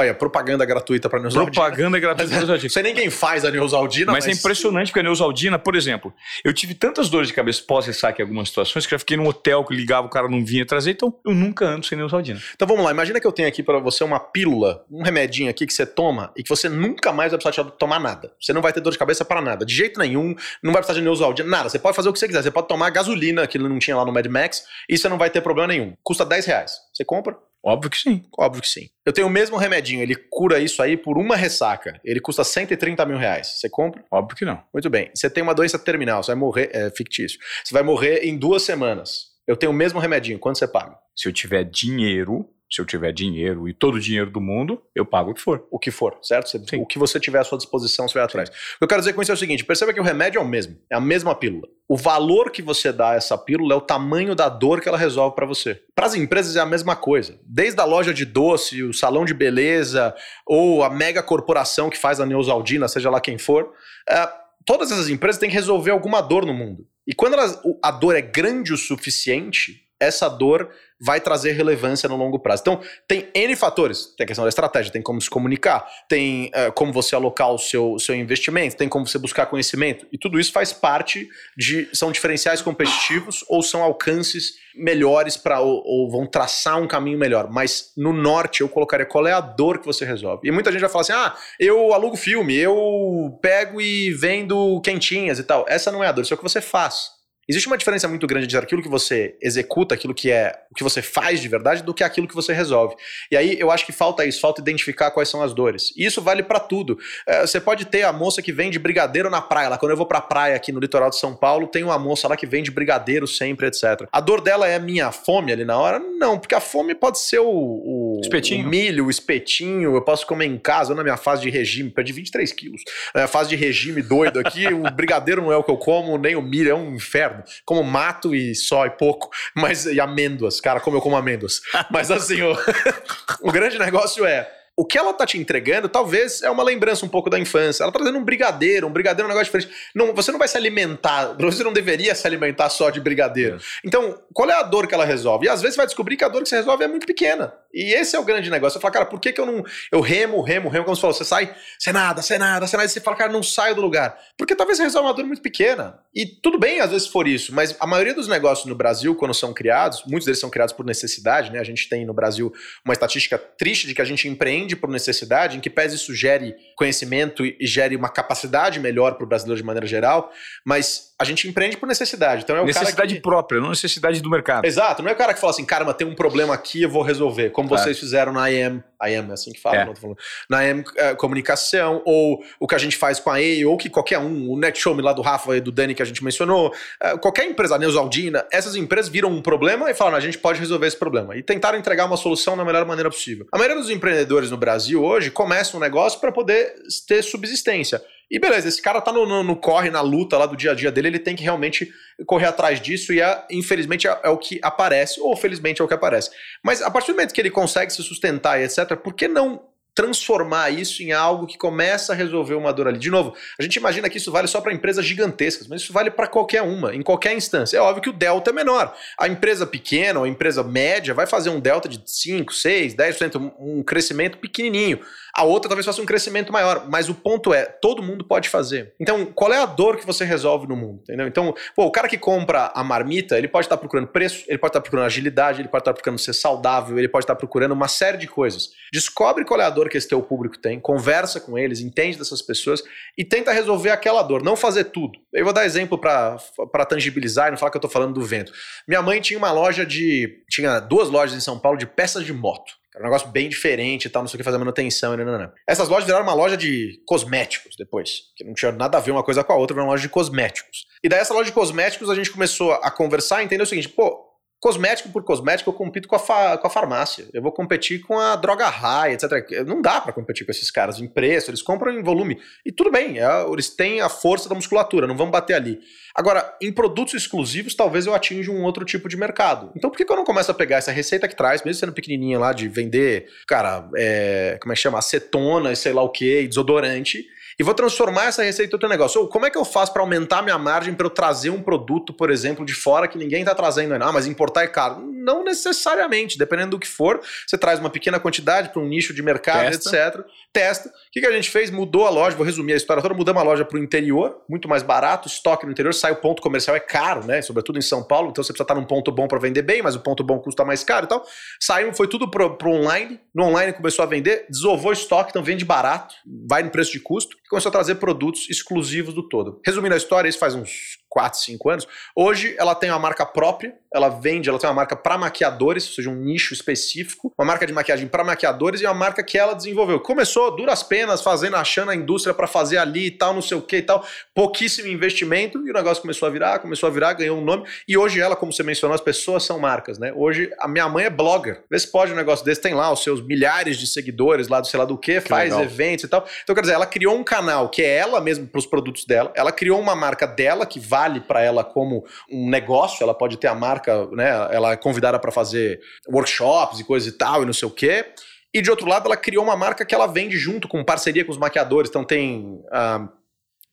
Olha, propaganda gratuita para Neusaldina. Propaganda gratuita para Neusaldina. Não sei nem quem faz a Neusaldina, mas... É mas... é impressionante porque a Neusaldina, por exemplo, eu tive tantas dores de cabeça pós-ressaque em algumas situações que já fiquei num hotel que ligava, o cara não vinha trazer, então eu nunca ando sem Neusaldina. Então vamos lá, imagina que eu tenho aqui para você uma pílula, um remedinho aqui que você toma e que você nunca mais vai precisar tomar nada. Você não vai ter dor de cabeça para nada, de jeito nenhum, não vai precisar de Neusaldina, nada. Você pode fazer o que você quiser, você pode tomar gasolina, que não tinha lá no Mad Max, e você não vai ter problema nenhum. Custa 10 reais. Você compra? Óbvio que sim. Óbvio que sim. Eu tenho o mesmo remedinho, ele cura isso aí por uma ressaca. Ele custa 130 mil reais. Você compra? Óbvio que não. Muito bem. Você tem uma doença terminal, você vai morrer, é fictício. Você vai morrer em duas semanas. Eu tenho o mesmo remedinho, quanto você paga? Se eu tiver dinheiro, se eu tiver dinheiro e todo o dinheiro do mundo, eu pago o que for. O que for, certo? Você, o que você tiver à sua disposição, você vai atrás. O que eu quero dizer com isso é o seguinte: perceba que o remédio é o mesmo, é a mesma pílula. O valor que você dá a essa pílula é o tamanho da dor que ela resolve para você. Para as empresas é a mesma coisa. Desde a loja de doce, o salão de beleza, ou a mega corporação que faz a Neusaldina, seja lá quem for, é, todas essas empresas têm que resolver alguma dor no mundo. E quando elas, a dor é grande o suficiente, essa dor vai trazer relevância no longo prazo. Então, tem N fatores. Tem a questão da estratégia, tem como se comunicar, tem uh, como você alocar o seu, seu investimento, tem como você buscar conhecimento. E tudo isso faz parte de. São diferenciais competitivos ou são alcances melhores para ou, ou, vão traçar um caminho melhor. Mas no norte eu colocaria qual é a dor que você resolve. E muita gente vai falar assim: ah, eu alugo filme, eu pego e vendo quentinhas e tal. Essa não é a dor, isso é o que você faz. Existe uma diferença muito grande entre aquilo que você executa, aquilo que é o que você faz de verdade, do que aquilo que você resolve. E aí eu acho que falta isso, falta identificar quais são as dores. E isso vale para tudo. É, você pode ter a moça que vende brigadeiro na praia. Lá, quando eu vou pra praia aqui no litoral de São Paulo, tem uma moça lá que vende brigadeiro sempre, etc. A dor dela é a minha fome ali na hora? Não, porque a fome pode ser o, o, espetinho. o milho, o espetinho. Eu posso comer em casa, na minha fase de regime, perdi 23 quilos. Na fase de regime doido aqui, o brigadeiro não é o que eu como, nem o milho, é um inferno inferno. Como mato e só e pouco, mas e amêndoas, cara, como eu como amêndoas. Mas assim, o, o grande negócio é o que ela tá te entregando talvez é uma lembrança um pouco da infância. Ela tá trazendo um brigadeiro, um brigadeiro é um negócio diferente. Não, você não vai se alimentar, você não deveria se alimentar só de brigadeiro. Então, qual é a dor que ela resolve? E às vezes você vai descobrir que a dor que você resolve é muito pequena. E esse é o grande negócio. Você fala, cara, por que, que eu não. Eu remo, remo, remo, como você falou, você sai, você nada, você nada, você nada, e você fala, cara, não saio do lugar. Porque talvez você resolva uma dor muito pequena. E tudo bem, às vezes, for isso, mas a maioria dos negócios no Brasil, quando são criados, muitos deles são criados por necessidade, né? A gente tem no Brasil uma estatística triste de que a gente empreende por necessidade em que pese isso gere conhecimento e gere uma capacidade melhor para o brasileiro de maneira geral, mas a gente empreende por necessidade. Então é o necessidade que... própria, não necessidade do mercado. Exato, não é o cara que fala assim, caramba, tem um problema aqui, eu vou resolver, como claro. vocês fizeram na IM, IM é assim que fala, é. não tô falando, na IM é, Comunicação, ou o que a gente faz com a EI, ou que qualquer um, o NetShowme lá do Rafa e do Dani que a gente mencionou, é, qualquer empresa, a Neusaldina, essas empresas viram um problema e falaram, a gente pode resolver esse problema. E tentaram entregar uma solução da melhor maneira possível. A maioria dos empreendedores no Brasil hoje começam um negócio para poder ter subsistência. E beleza, esse cara tá no, no, no, corre, na luta lá do dia a dia dele, ele tem que realmente correr atrás disso e é, infelizmente é, é, o que aparece, ou felizmente é o que aparece. Mas a partir do momento que ele consegue se sustentar e etc., por que não transformar isso em algo que começa a resolver uma dor ali. De novo, a gente imagina que isso vale só para empresas gigantescas, mas isso vale para qualquer uma, em qualquer instância. É óbvio que o delta é menor. A empresa pequena ou a empresa média vai fazer um delta de 5, 6, 10%, um crescimento pequenininho. A outra talvez faça um crescimento maior, mas o ponto é, todo mundo pode fazer. Então, qual é a dor que você resolve no mundo? Entendeu? Então, pô, o cara que compra a marmita, ele pode estar procurando preço, ele pode estar procurando agilidade, ele pode estar procurando ser saudável, ele pode estar procurando uma série de coisas. Descobre qual é a dor que esse teu público tem, conversa com eles, entende dessas pessoas e tenta resolver aquela dor, não fazer tudo. Eu vou dar exemplo para tangibilizar e não falar que eu estou falando do vento. Minha mãe tinha uma loja de. tinha duas lojas em São Paulo de peças de moto. Era um negócio bem diferente e tal, não sei o que fazer manutenção. Não, não, não. Essas lojas viraram uma loja de cosméticos depois, que não tinha nada a ver uma coisa com a outra, era uma loja de cosméticos. E daí essa loja de cosméticos a gente começou a conversar e entender o seguinte, pô, Cosmético por cosmético, eu compito com a, fa com a farmácia. Eu vou competir com a droga high, etc. Não dá para competir com esses caras em preço, eles compram em volume. E tudo bem, é, eles têm a força da musculatura, não vamos bater ali. Agora, em produtos exclusivos, talvez eu atinja um outro tipo de mercado. Então, por que, que eu não começo a pegar essa receita que traz, mesmo sendo pequenininha lá, de vender, cara, é, como é que chama? Acetona e sei lá o que, desodorante e vou transformar essa receita em outro negócio. Ou como é que eu faço para aumentar minha margem para eu trazer um produto, por exemplo, de fora que ninguém está trazendo? Ah, mas importar é caro. Não necessariamente, dependendo do que for. Você traz uma pequena quantidade para um nicho de mercado, Testa. etc. Testa. O que, que a gente fez? Mudou a loja, vou resumir a história toda, mudamos a loja para o interior, muito mais barato, estoque no interior, sai o ponto comercial, é caro, né? Sobretudo em São Paulo, então você precisa estar num ponto bom para vender bem, mas o ponto bom custa mais caro e tal. Saiu, foi tudo para o online, no online começou a vender, desovou estoque, então vende barato, vai no preço de custo começou a trazer produtos exclusivos do todo. Resumindo a história, isso faz uns 4, 5 anos. Hoje ela tem uma marca própria, ela vende, ela tem uma marca para maquiadores, ou seja, um nicho específico, uma marca de maquiagem para maquiadores e uma marca que ela desenvolveu. Começou duras penas, fazendo, achando a indústria para fazer ali e tal, não sei o que e tal, pouquíssimo investimento e o negócio começou a virar, começou a virar, ganhou um nome e hoje ela, como você mencionou, as pessoas são marcas, né? Hoje a minha mãe é blogger. Vê se pode um negócio desse, tem lá os seus milhares de seguidores lá do sei lá do que, faz legal. eventos e tal. Então, quer dizer, ela criou um canal que é ela mesma para os produtos dela, ela criou uma marca dela que vale para ela como um negócio, ela pode ter a marca, né? Ela é convidada para fazer workshops e coisa e tal, e não sei o quê. E de outro lado, ela criou uma marca que ela vende junto com parceria com os maquiadores. Então tem uh,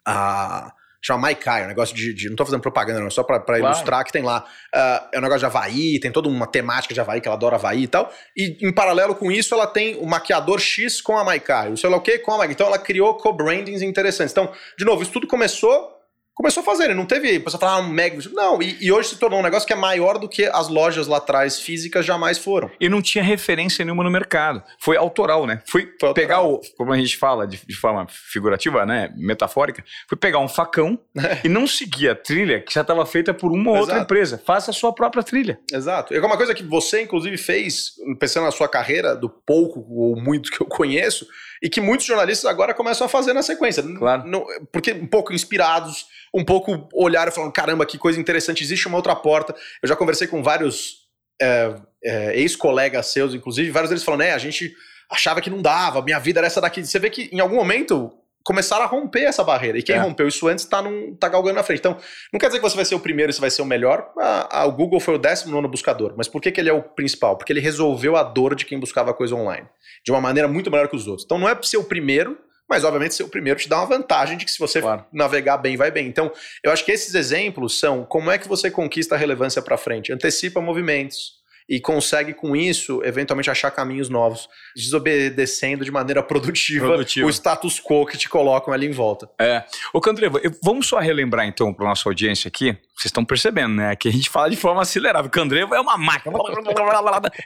a chama Maikai, um negócio de, de, Não tô fazendo propaganda, não, só pra, pra claro. ilustrar que tem lá. Uh, é um negócio de Havaí, tem toda uma temática de Havaí, que ela adora Havaí e tal. E em paralelo com isso, ela tem o maquiador X com a Maikai, o sei lá o que com a Maikai. Então ela criou co-brandings interessantes. Então, de novo, isso tudo começou começou a fazer, não teve pessoa falar ah, um mega. Não, e, e, hoje se tornou um negócio que é maior do que as lojas lá atrás físicas jamais foram. E não tinha referência nenhuma no mercado. Foi autoral, né? Foi, foi pegar o, como a gente fala de, de, forma figurativa, né? Metafórica, foi pegar um facão é. e não seguir a trilha que já estava feita por uma ou outra empresa. Faça a sua própria trilha. Exato. É uma coisa que você, inclusive, fez, pensando na sua carreira, do pouco ou muito que eu conheço, e que muitos jornalistas agora começam a fazer na sequência. Claro. Não, porque um pouco inspirados, um pouco olharam e falaram: caramba, que coisa interessante, existe uma outra porta. Eu já conversei com vários é, é, ex-colegas seus, inclusive, vários deles falando: é, a gente achava que não dava, minha vida era essa daqui. Você vê que em algum momento começaram a romper essa barreira. E quem é. rompeu isso antes está tá galgando na frente. Então, não quer dizer que você vai ser o primeiro e você vai ser o melhor. A, a, o Google foi o décimo nono buscador. Mas por que, que ele é o principal? Porque ele resolveu a dor de quem buscava coisa online. De uma maneira muito melhor que os outros. Então, não é ser o primeiro, mas obviamente ser o primeiro te dá uma vantagem de que se você claro. navegar bem, vai bem. Então, eu acho que esses exemplos são como é que você conquista a relevância para frente. Antecipa movimentos, e consegue com isso eventualmente achar caminhos novos, desobedecendo de maneira produtiva, produtiva. o status quo que te colocam ali em volta. É. Ô Candreva, vamos só relembrar então para nossa audiência aqui, vocês estão percebendo, né, que a gente fala de forma acelerada. O Candreva é uma máquina.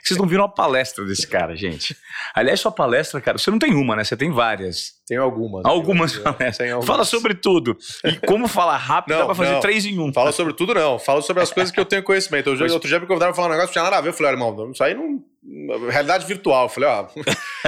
Vocês não viram a palestra desse cara, gente. Aliás, sua palestra, cara, você não tem uma, né? Você tem várias. Tem algumas. Algumas palestras. Algumas. Fala sobre tudo. E como falar rápido, não, dá pra fazer não. três em um. Fala sobre tudo, não. Fala sobre as coisas que eu tenho conhecimento. Outro dia me convidaram pra falar um negócio que tinha nada a ver. Eu falei, ah, irmão, isso aí não realidade virtual. Eu falei, ó,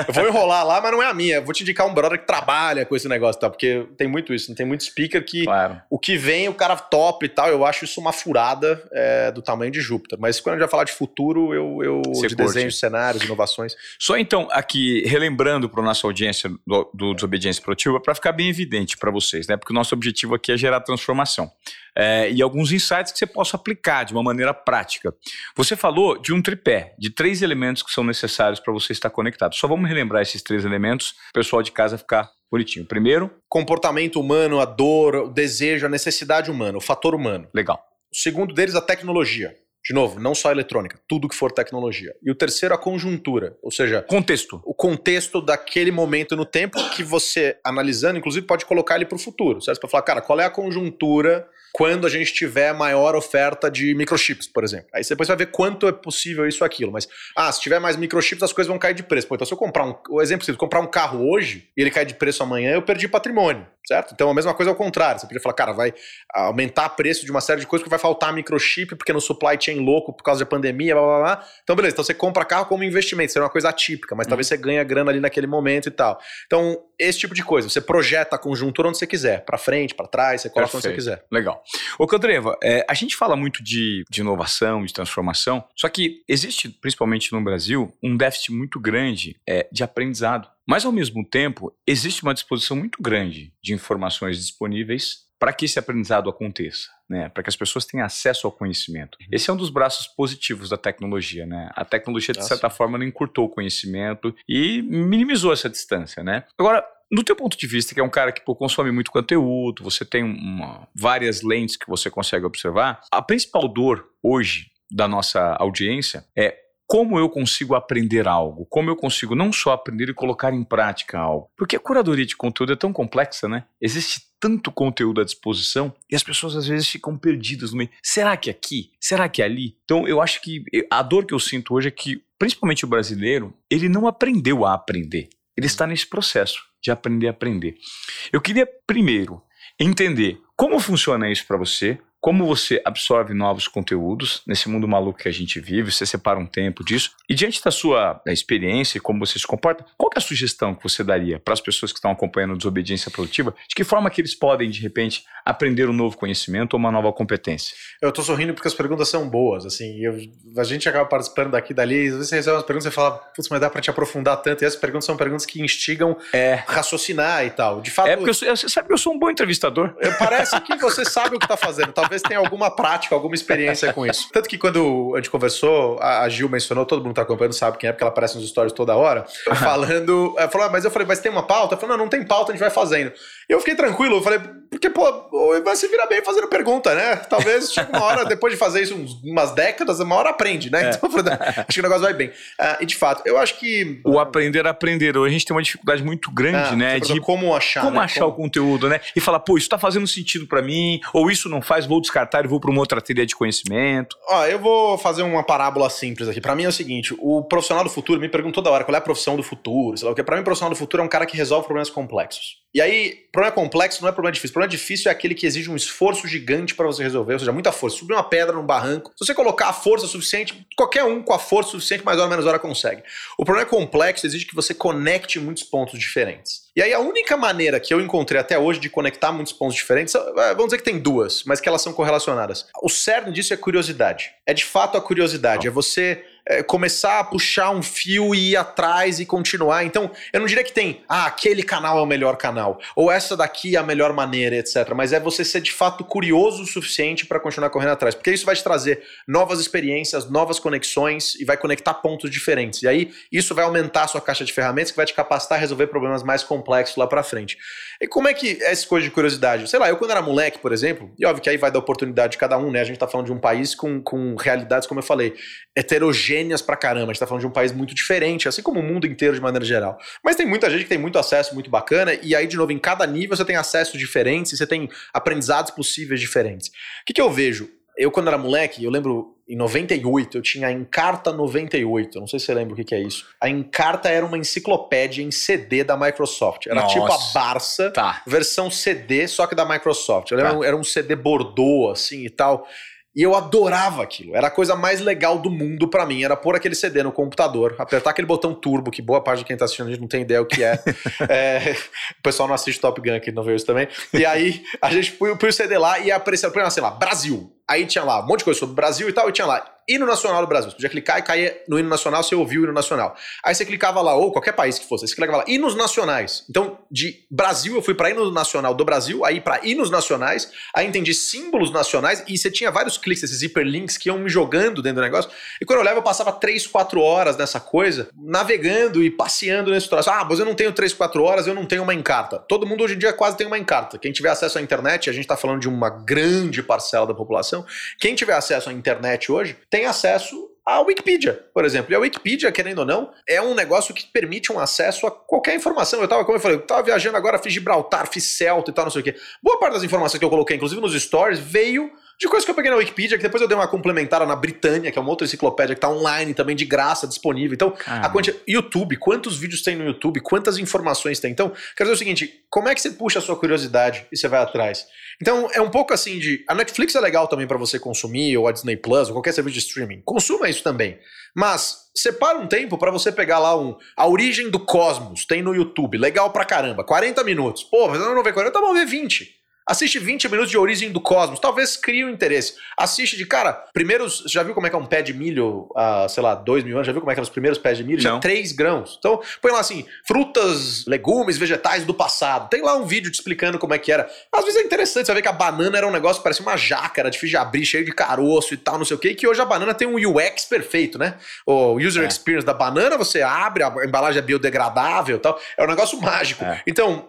eu vou enrolar lá, mas não é a minha. Eu vou te indicar um brother que trabalha com esse negócio, tá? Porque tem muito isso, não tem muito speaker que claro. o que vem, o cara top e tal. Eu acho isso uma furada é, do tamanho de Júpiter. Mas quando a gente vai falar de futuro, eu, eu de desenho, cenários, inovações. Só então, aqui, relembrando para nossa audiência do, do Desobediência Produtiva, para ficar bem evidente para vocês, né? Porque o nosso objetivo aqui é gerar transformação é, e alguns insights que você possa aplicar de uma maneira prática. Você falou de um tripé, de três elementos que são necessários para você estar conectado. Só vamos relembrar esses três elementos, o pessoal de casa ficar bonitinho. Primeiro, comportamento humano, a dor, o desejo, a necessidade humana, o fator humano. Legal. O segundo deles, a tecnologia. De novo, não só eletrônica, tudo que for tecnologia. E o terceiro, a conjuntura, ou seja, contexto. O contexto daquele momento no tempo que você, analisando, inclusive, pode colocar ele para o futuro, certo? Para falar, cara, qual é a conjuntura quando a gente tiver maior oferta de microchips, por exemplo. Aí depois você vai ver quanto é possível isso aquilo. Mas, ah, se tiver mais microchips, as coisas vão cair de preço. Pô, então se eu comprar um. O exemplo, se eu comprar um carro hoje e ele cai de preço amanhã, eu perdi patrimônio certo? Então a mesma coisa ao contrário. Você podia falar, cara, vai aumentar o preço de uma série de coisas porque vai faltar microchip, porque no supply chain louco por causa da pandemia, blá blá blá. Então, beleza, então você compra carro como investimento, seria uma coisa atípica, mas uhum. talvez você ganhe grana ali naquele momento e tal. Então, esse tipo de coisa, você projeta a conjuntura onde você quiser, para frente, para trás, você coloca Perfeito. onde você quiser. Legal. Ô, Candreva, é, a gente fala muito de, de inovação, de transformação, só que existe, principalmente no Brasil, um déficit muito grande é, de aprendizado. Mas, ao mesmo tempo, existe uma disposição muito grande de informações disponíveis para que esse aprendizado aconteça, né? para que as pessoas tenham acesso ao conhecimento. Uhum. Esse é um dos braços positivos da tecnologia. Né? A tecnologia, de certa forma, encurtou o conhecimento e minimizou essa distância. Né? Agora, no teu ponto de vista, que é um cara que pô, consome muito conteúdo, você tem uma, várias lentes que você consegue observar, a principal dor hoje da nossa audiência é como eu consigo aprender algo, como eu consigo não só aprender e colocar em prática algo. Porque a curadoria de conteúdo é tão complexa, né? Existe tanto conteúdo à disposição e as pessoas às vezes ficam perdidas no meio. Será que é aqui? Será que é ali? Então eu acho que a dor que eu sinto hoje é que, principalmente o brasileiro, ele não aprendeu a aprender. Ele está nesse processo de aprender a aprender. Eu queria primeiro entender como funciona isso para você, como você absorve novos conteúdos nesse mundo maluco que a gente vive, você separa um tempo disso. E diante da sua experiência e como você se comporta, qual é a sugestão que você daria para as pessoas que estão acompanhando desobediência produtiva? De que forma que eles podem, de repente, aprender um novo conhecimento ou uma nova competência? Eu estou sorrindo porque as perguntas são boas, assim, eu, a gente acaba participando daqui e dali, às vezes você recebe umas perguntas e fala, putz, mas dá para te aprofundar tanto, e essas perguntas são perguntas que instigam é. raciocinar e tal. De fato... É porque eu, você sabe que eu sou um bom entrevistador. Parece que você sabe o que está fazendo, talvez talvez tenha alguma prática, alguma experiência com isso. Tanto que quando a gente conversou, a Gil mencionou, todo mundo está acompanhando, sabe quem é, porque ela aparece nos stories toda hora, falando. Ela falou, ah, mas eu falei, mas tem uma pauta? Ela falou, não, não tem pauta, a gente vai fazendo. E eu fiquei tranquilo, eu falei, porque, pô, vai se virar bem fazendo pergunta, né? Talvez chegue uma hora, depois de fazer isso uns, umas décadas, uma hora aprende, né? É. Então, acho que o negócio vai bem. Uh, e de fato, eu acho que. O aprender a aprender. A gente tem uma dificuldade muito grande, ah, né? De como achar. Como né? achar como... o conteúdo, né? E falar, pô, isso tá fazendo sentido para mim, ou isso não faz, vou descartar e vou para uma outra teoria de conhecimento. Ó, eu vou fazer uma parábola simples aqui. Para mim é o seguinte: o profissional do futuro me perguntou toda hora qual é a profissão do futuro, sei lá o que. Pra mim, o profissional do futuro é um cara que resolve problemas complexos. E aí, problema complexo não é problema difícil. Problema difícil é aquele que exige um esforço gigante para você resolver, ou seja, muita força. Subir uma pedra num barranco. Se você colocar a força suficiente, qualquer um com a força suficiente, mais ou menos hora consegue. O problema é complexo, exige que você conecte muitos pontos diferentes. E aí, a única maneira que eu encontrei até hoje de conectar muitos pontos diferentes, é, vamos dizer que tem duas, mas que elas são correlacionadas. O cerne disso é curiosidade. É de fato a curiosidade. É você é, começar a puxar um fio e ir atrás e continuar. Então, eu não diria que tem, ah, aquele canal é o melhor canal, ou essa daqui é a melhor maneira, etc. Mas é você ser de fato curioso o suficiente para continuar correndo atrás, porque isso vai te trazer novas experiências, novas conexões e vai conectar pontos diferentes. E aí, isso vai aumentar a sua caixa de ferramentas que vai te capacitar a resolver problemas mais complexos lá para frente. E como é que é essa coisa de curiosidade? Sei lá, eu quando era moleque, por exemplo, e óbvio que aí vai dar oportunidade de cada um, né? A gente tá falando de um país com, com realidades, como eu falei, heterogêneas pra caramba. A gente tá falando de um país muito diferente, assim como o mundo inteiro de maneira geral. Mas tem muita gente que tem muito acesso, muito bacana, e aí, de novo, em cada nível você tem acessos diferentes e você tem aprendizados possíveis diferentes. O que, que eu vejo? Eu, quando era moleque, eu lembro em 98, eu tinha a Encarta 98. Não sei se você lembra o que, que é isso. A Encarta era uma enciclopédia em CD da Microsoft. Era Nossa. tipo a Barça, tá. versão CD, só que da Microsoft. Eu lembro, tá. Era um CD Bordeaux, assim e tal. E eu adorava aquilo. Era a coisa mais legal do mundo para mim. Era pôr aquele CD no computador, apertar aquele botão turbo, que boa parte de quem tá assistindo a gente não tem ideia o que é. é o pessoal não assiste Top Gun aqui, não vê isso também. E aí a gente põe o CD lá e aparecia, sei lá, Brasil. Aí tinha lá um monte de coisa sobre o Brasil e tal, e tinha lá hino nacional do Brasil. Você podia clicar e cair no hino nacional, você ouviu o hino nacional. Aí você clicava lá, ou qualquer país que fosse, você clicava lá, hinos nacionais. Então, de Brasil, eu fui para hino nacional do Brasil, aí para hinos nacionais, aí entendi símbolos nacionais, e você tinha vários cliques, esses hiperlinks que iam me jogando dentro do negócio. E quando eu olhava, eu passava 3, 4 horas nessa coisa, navegando e passeando nesse troço. Ah, mas eu não tenho 3, 4 horas, eu não tenho uma encarta. Todo mundo hoje em dia quase tem uma encarta. Quem tiver acesso à internet, a gente está falando de uma grande parcela da população, quem tiver acesso à internet hoje, tem acesso à Wikipedia, por exemplo. E a Wikipedia, querendo ou não, é um negócio que permite um acesso a qualquer informação. Eu tava, como eu falei, eu tava viajando agora, fiz Gibraltar, fiz Celta e tal, não sei o quê. Boa parte das informações que eu coloquei, inclusive nos stories, veio de coisas que eu peguei na Wikipedia, que depois eu dei uma complementada na Britânia, que é uma outra enciclopédia que tá online também, de graça, disponível. Então, a quantia... YouTube, quantos vídeos tem no YouTube, quantas informações tem. Então, quero dizer o seguinte, como é que você puxa a sua curiosidade e você vai atrás? Então, é um pouco assim de... A Netflix é legal também para você consumir, ou a Disney Plus, ou qualquer serviço de streaming. Consuma isso também. Mas, separa um tempo para você pegar lá um... A Origem do Cosmos, tem no YouTube, legal pra caramba, 40 minutos. Pô, mas eu não ver 40, tá bom, ver 20. Assiste 20 minutos de Origem do Cosmos, talvez crie um interesse. Assiste de cara, primeiros. Já viu como é que é um pé de milho há, sei lá, dois mil anos? Já viu como é que eram os primeiros pés de milho? Não. Já 3 grãos. Então, põe lá assim: frutas, legumes, vegetais do passado. Tem lá um vídeo te explicando como é que era. Às vezes é interessante, você ver que a banana era um negócio que parecia uma jaca, era difícil de abrir, cheio de caroço e tal, não sei o quê. E que hoje a banana tem um UX perfeito, né? O user É. experience da banana, você abre, a embalagem é biodegradável e tal. É um negócio mágico. É. Então.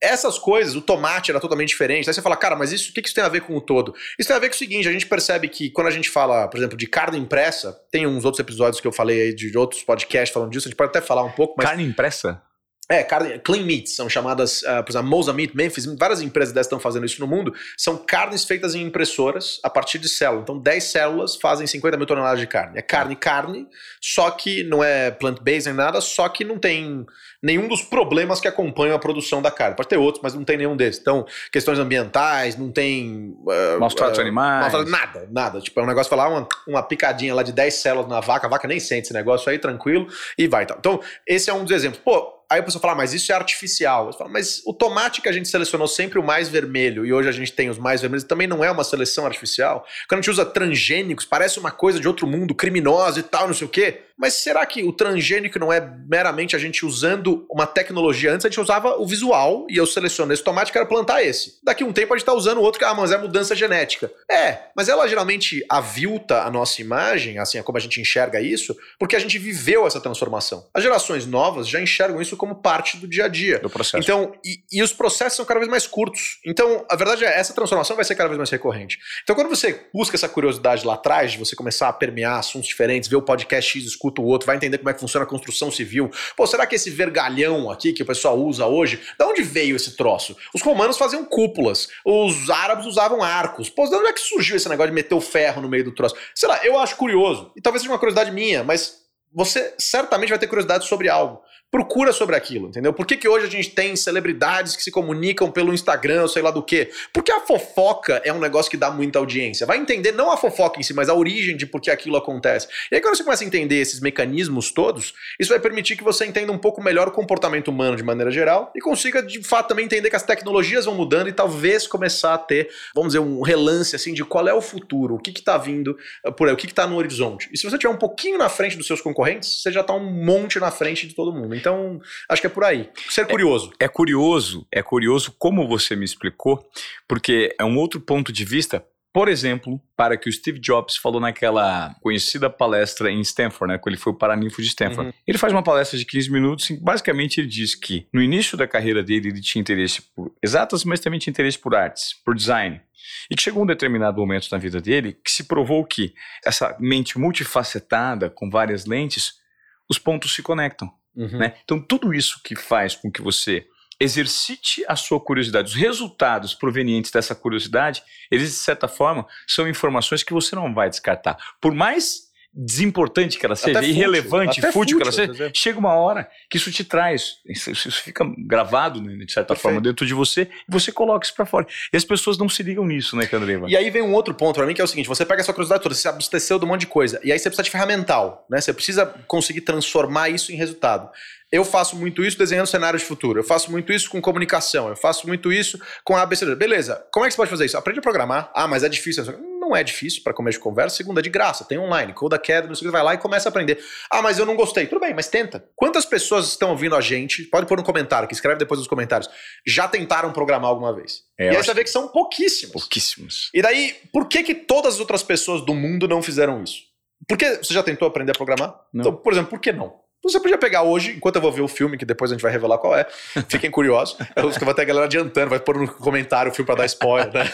Essas coisas, o tomate era totalmente diferente. Aí você fala, cara, mas isso, o que isso tem a ver com o todo? Isso tem a ver com o seguinte: a gente percebe que quando a gente fala, por exemplo, de carne impressa, tem uns outros episódios que eu falei aí de outros podcasts falando disso, a gente pode até falar um pouco, mas. Carne impressa? É, carne, clean meats, são chamadas, ah, por exemplo, Mosa Meat, Memphis, várias empresas dessas estão fazendo isso no mundo, são carnes feitas em impressoras a partir de células. Então, 10 células fazem 50 mil toneladas de carne. É carne, carne, só que não é plant-based nem nada, só que não tem nenhum dos problemas que acompanham a produção da carne. Pode ter outros, mas não tem nenhum desses. Então, questões ambientais, não tem... Uh, Maus tratos animais. maus nada, nada. Tipo, é um negócio falar uma, uma picadinha lá de 10 células na vaca, a vaca nem sente esse negócio aí, tranquilo, e vai. Então esse é um dos exemplos. Pô, Aí a pessoa fala, "Ah, mas isso é artificial. Eu falo, mas o tomate que a gente selecionou sempre o mais vermelho, e hoje a gente tem os mais vermelhos, também não é uma seleção artificial. Quando a gente usa transgênicos, parece uma coisa de outro mundo, criminosa e tal, não sei o quê. Mas será que o transgênico não é meramente a gente usando uma tecnologia? Antes a gente usava o visual e eu selecionei esse tomate, quero plantar esse. Daqui a um tempo a gente está usando outro que, ah, mas é mudança genética. É, mas ela geralmente avilta a nossa imagem, assim, é como a gente enxerga isso, porque a gente viveu essa transformação. As gerações novas já enxergam isso como parte do dia a dia. Do processo. Então, e, e os processos são cada vez mais curtos. Então, a verdade é, essa transformação vai ser cada vez mais recorrente. Então, quando você busca essa curiosidade lá atrás, de você começar a permear assuntos diferentes, ver o podcast X, escuta o outro, vai entender como é que funciona a construção civil. Pô, será que esse vergalhão aqui que o pessoal usa hoje, da onde veio esse troço? Os romanos faziam cúpulas, os árabes usavam arcos. Pô, de onde é que surgiu esse negócio de meter o ferro no meio do troço? Sei lá, eu acho curioso. E talvez seja uma curiosidade minha, mas você certamente vai ter curiosidade sobre algo. Procura sobre aquilo, entendeu? Por que, que hoje a gente tem celebridades que se comunicam pelo Instagram, sei lá do quê? Porque a fofoca é um negócio que dá muita audiência. Vai entender não a fofoca em si, mas a origem de por que aquilo acontece. E aí, quando você começa a entender esses mecanismos todos, isso vai permitir que você entenda um pouco melhor o comportamento humano de maneira geral e consiga, de fato, também entender que as tecnologias vão mudando e talvez começar a ter, vamos dizer, um relance assim de qual é o futuro, o que está vindo uh, por aí, o que está no horizonte. E se você estiver um pouquinho na frente dos seus concorrentes, você já está um monte na frente de todo mundo. Então, acho que é por aí. Ser curioso. É curioso, é curioso como você me explicou, porque é um outro ponto de vista. Por exemplo, para que o Steve Jobs falou naquela conhecida palestra em Stanford, né, quando ele foi o Paraninfo de Stanford. Uhum. Ele faz uma palestra de 15 minutos e basicamente ele diz que no início da carreira dele ele tinha interesse por exatas, mas também tinha interesse por artes, por design. E que chegou um determinado momento na vida dele que se provou que essa mente multifacetada, com várias lentes, os pontos se conectam. Uhum. Né? Então, tudo isso que faz com que você exercite a sua curiosidade, os resultados provenientes dessa curiosidade, eles, de certa forma, são informações que você não vai descartar. Por mais desimportante que ela seja, fútil, irrelevante, até fútil que ela fútil, seja, chega uma hora que isso te traz, isso, isso fica gravado, né, de certa Perfeito. forma, dentro de você, e você coloca isso pra fora. E as pessoas não se ligam nisso, né, Candreva? E aí vem um outro ponto pra mim que é o seguinte: você pega essa curiosidade toda, você se abasteceu de um monte de coisa, e aí você precisa de ferramental, né? Você precisa conseguir transformar isso em resultado. Eu faço muito isso desenhando cenários de futuro. Eu faço muito isso com comunicação. Eu faço muito isso com a ABC. Beleza, como é que você pode fazer isso? Aprende a programar. Ah, mas é difícil. Não é difícil para começo de conversa. Segunda, é de graça. Tem online. Code Academy, você vai lá e começa a aprender. Ah, mas eu não gostei. Tudo bem, mas tenta. Quantas pessoas estão ouvindo a gente? Pode pôr no comentário, que escreve depois nos comentários. Já tentaram programar alguma vez? É, e eu aí você vê que são pouquíssimos. Pouquíssimos. E daí, por que que todas as outras pessoas do mundo não fizeram isso? Por que você já tentou aprender a programar? Não. Então, por exemplo, por que não? Você podia pegar hoje, enquanto eu vou ver o filme, que depois a gente vai revelar qual é. Fiquem curiosos. Eu acho que vai ter a galera adiantando, vai pôr no comentário o filme pra dar spoiler, né?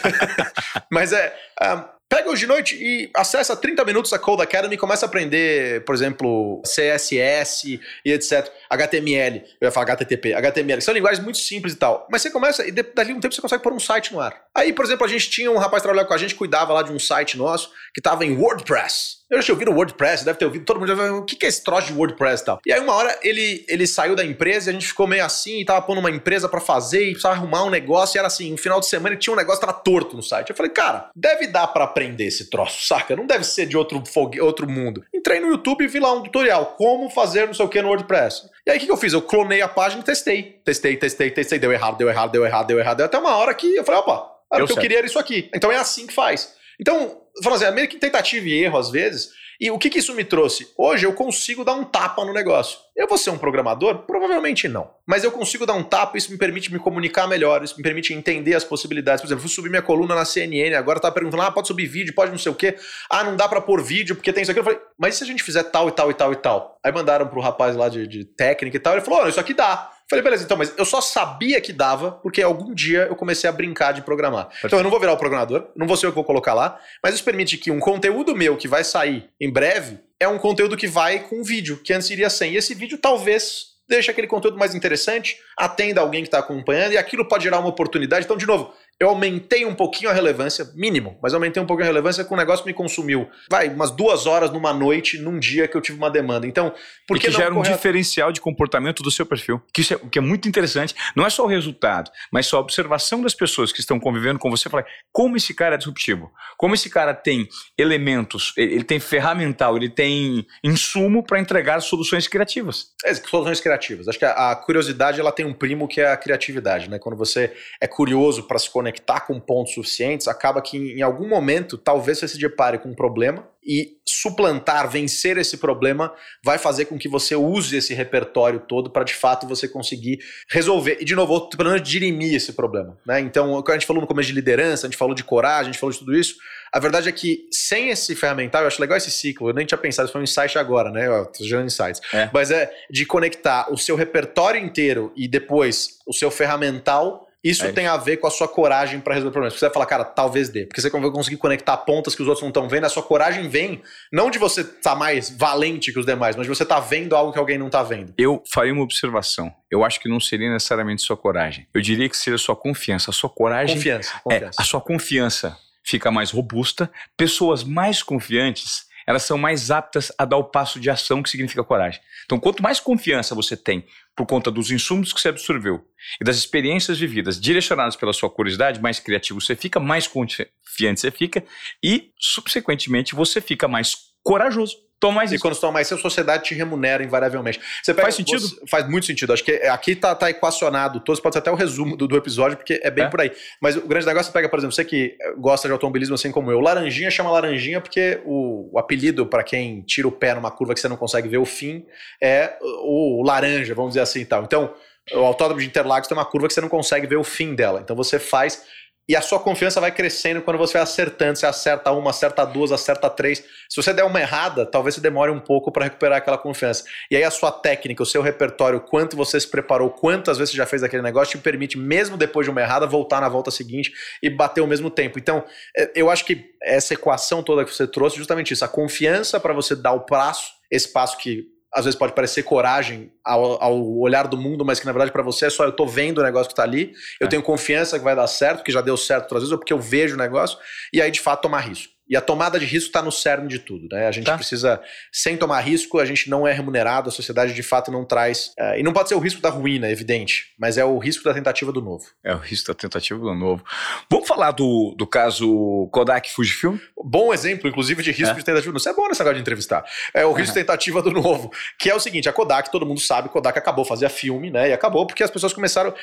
Mas é. ah, Pega hoje de noite e acessa 30 minutos a Code Academy e começa a aprender, por exemplo, CSS e etc. HTML, eu ia falar HTTP, HTML, são linguagens muito simples e tal. Mas você começa e dali um tempo você consegue pôr um site no ar. Aí, por exemplo, a gente tinha um rapaz trabalhando com a gente, cuidava lá de um site nosso que estava em WordPress. Eu já tinha ouvido WordPress, deve ter ouvido, todo mundo já falou, o que é esse troço de WordPress e tal. E aí uma hora ele, ele saiu da empresa e a gente ficou meio assim, e tava pondo uma empresa para fazer e precisava arrumar um negócio, e era assim, no final de semana tinha um negócio que tava torto no site. Eu falei, cara, deve dar para aprender esse troço, saca? Não deve ser de outro, fogue, outro mundo. Entrei no YouTube e vi lá um tutorial, como fazer não sei o que no WordPress. E aí o que, que eu fiz? Eu clonei a página e testei. Testei, testei, testei, deu errado, deu errado, deu errado, deu errado. Até uma hora que eu falei, opa, o que eu queria era isso aqui. Então é assim que faz. Então, falando assim, é meio que tentativa e erro às vezes, e o que, que isso me trouxe? Hoje eu consigo dar um tapa no negócio. Eu vou ser um programador? Provavelmente não. Mas eu consigo dar um tapa, isso me permite me comunicar melhor, isso me permite entender as possibilidades. Por exemplo, fui subir minha coluna na CNN, agora tá perguntando, ah, pode subir vídeo, pode não sei o quê. Ah, não dá para pôr vídeo porque tem isso aqui. Eu falei, mas e se a gente fizer tal e tal e tal e tal? Aí mandaram pro rapaz lá de, de técnica e tal, ele falou, oh, isso aqui dá. Falei, beleza, então, mas eu só sabia que dava porque algum dia eu comecei a brincar de programar. Então eu não vou virar o programador, não vou ser eu que vou colocar lá, mas isso permite que um conteúdo meu que vai sair em breve é um conteúdo que vai com vídeo, que antes iria sem. E esse vídeo talvez deixe aquele conteúdo mais interessante, atenda alguém que está acompanhando e aquilo pode gerar uma oportunidade. Então, de novo, eu aumentei um pouquinho a relevância, mínimo, mas aumentei um pouquinho a relevância com um negócio que me consumiu, vai, umas duas horas numa noite, num dia que eu tive uma demanda. Então, por que, e que gera um diferencial de comportamento do seu perfil, que, isso é, que é muito interessante. Não é só o resultado, mas só a observação das pessoas que estão convivendo com você. Falar como esse cara é disruptivo, como esse cara tem elementos, ele tem ferramental, ele tem insumo para entregar soluções criativas. É, soluções criativas. Acho que a, a curiosidade ela tem um primo que é a criatividade, né? Quando você é curioso para se conectar conectar com pontos suficientes, acaba que em algum momento talvez você se depare com um problema e suplantar, vencer esse problema vai fazer com que você use esse repertório todo para de fato você conseguir resolver. E de novo, pelo menos dirimir esse problema. Né? Então, a gente falou no começo de liderança, a gente falou de coragem, a gente falou de tudo isso. A verdade é que sem esse ferramental, eu acho legal esse ciclo, eu nem tinha pensado, isso foi um insight agora, né? Eu tô gerando insights. É. Mas é de conectar o seu repertório inteiro e depois o seu ferramental isso é tem a ver com a sua coragem para resolver problemas. Você vai falar, cara, talvez dê. Porque você vai conseguir conectar pontas que os outros não estão vendo. A sua coragem vem não de você estar tá mais valente que os demais, mas de você estar tá vendo algo que alguém não está vendo. Eu faria uma observação. Eu acho que não seria necessariamente sua coragem. Eu diria que seria sua confiança. A sua coragem. Confiança. confiança. É, a sua confiança fica mais robusta. Pessoas mais confiantes elas são mais aptas a dar o passo de ação que significa coragem. Então, quanto mais confiança você tem por conta dos insumos que você absorveu e das experiências vividas direcionadas pela sua curiosidade, mais criativo você fica, mais confiante você fica e, subsequentemente, você fica mais corajoso. Toma mais e isso. quando você toma mais, a sociedade te remunera invariavelmente. Pega, faz sentido? Você, faz muito sentido. Acho que aqui tá, tá equacionado. Todos pode ser até o resumo do, do episódio, porque é bem é. por aí. Mas o grande negócio, você pega, por exemplo, você que gosta de automobilismo assim como eu. Laranjinha chama laranjinha porque o, o apelido para quem tira o pé numa curva que você não consegue ver o fim é o, o laranja, vamos dizer assim e tal. Então, o autódromo de Interlagos tem uma curva que você não consegue ver o fim dela. Então você faz e a sua confiança vai crescendo quando você vai acertando. Você acerta uma, acerta duas, acerta três. Se você der uma errada, talvez você demore um pouco para recuperar aquela confiança. E aí a sua técnica, o seu repertório, quanto você se preparou, quantas vezes você já fez aquele negócio, te permite, mesmo depois de uma errada, voltar na volta seguinte e bater o mesmo tempo. Então, é, eu acho que essa equação toda que você trouxe, justamente isso, a confiança para você dar o passo, esse passo que às vezes pode parecer coragem ao, ao olhar do mundo, mas que na verdade para você é só eu tô vendo o negócio que tá ali, eu é. tenho confiança que vai dar certo, que já deu certo outras vezes, ou porque eu vejo o negócio, e aí de fato tomar risco. E a tomada de risco está no cerne de tudo. Né? A gente tá. precisa, sem tomar risco, a gente não é remunerado, a sociedade de fato não traz. Uh, e não pode ser o risco da ruína, evidente, mas é o risco da tentativa do novo. É o risco da tentativa do novo. Vamos falar do, do caso Kodak Fujifilm? Bom exemplo, inclusive, de risco é. de tentativa do novo. Isso é bom nessa hora de entrevistar. É o risco de tentativa do novo. Que é o seguinte: a Kodak, todo mundo sabe, Kodak acabou, fazia filme, né? E acabou porque as pessoas começaram.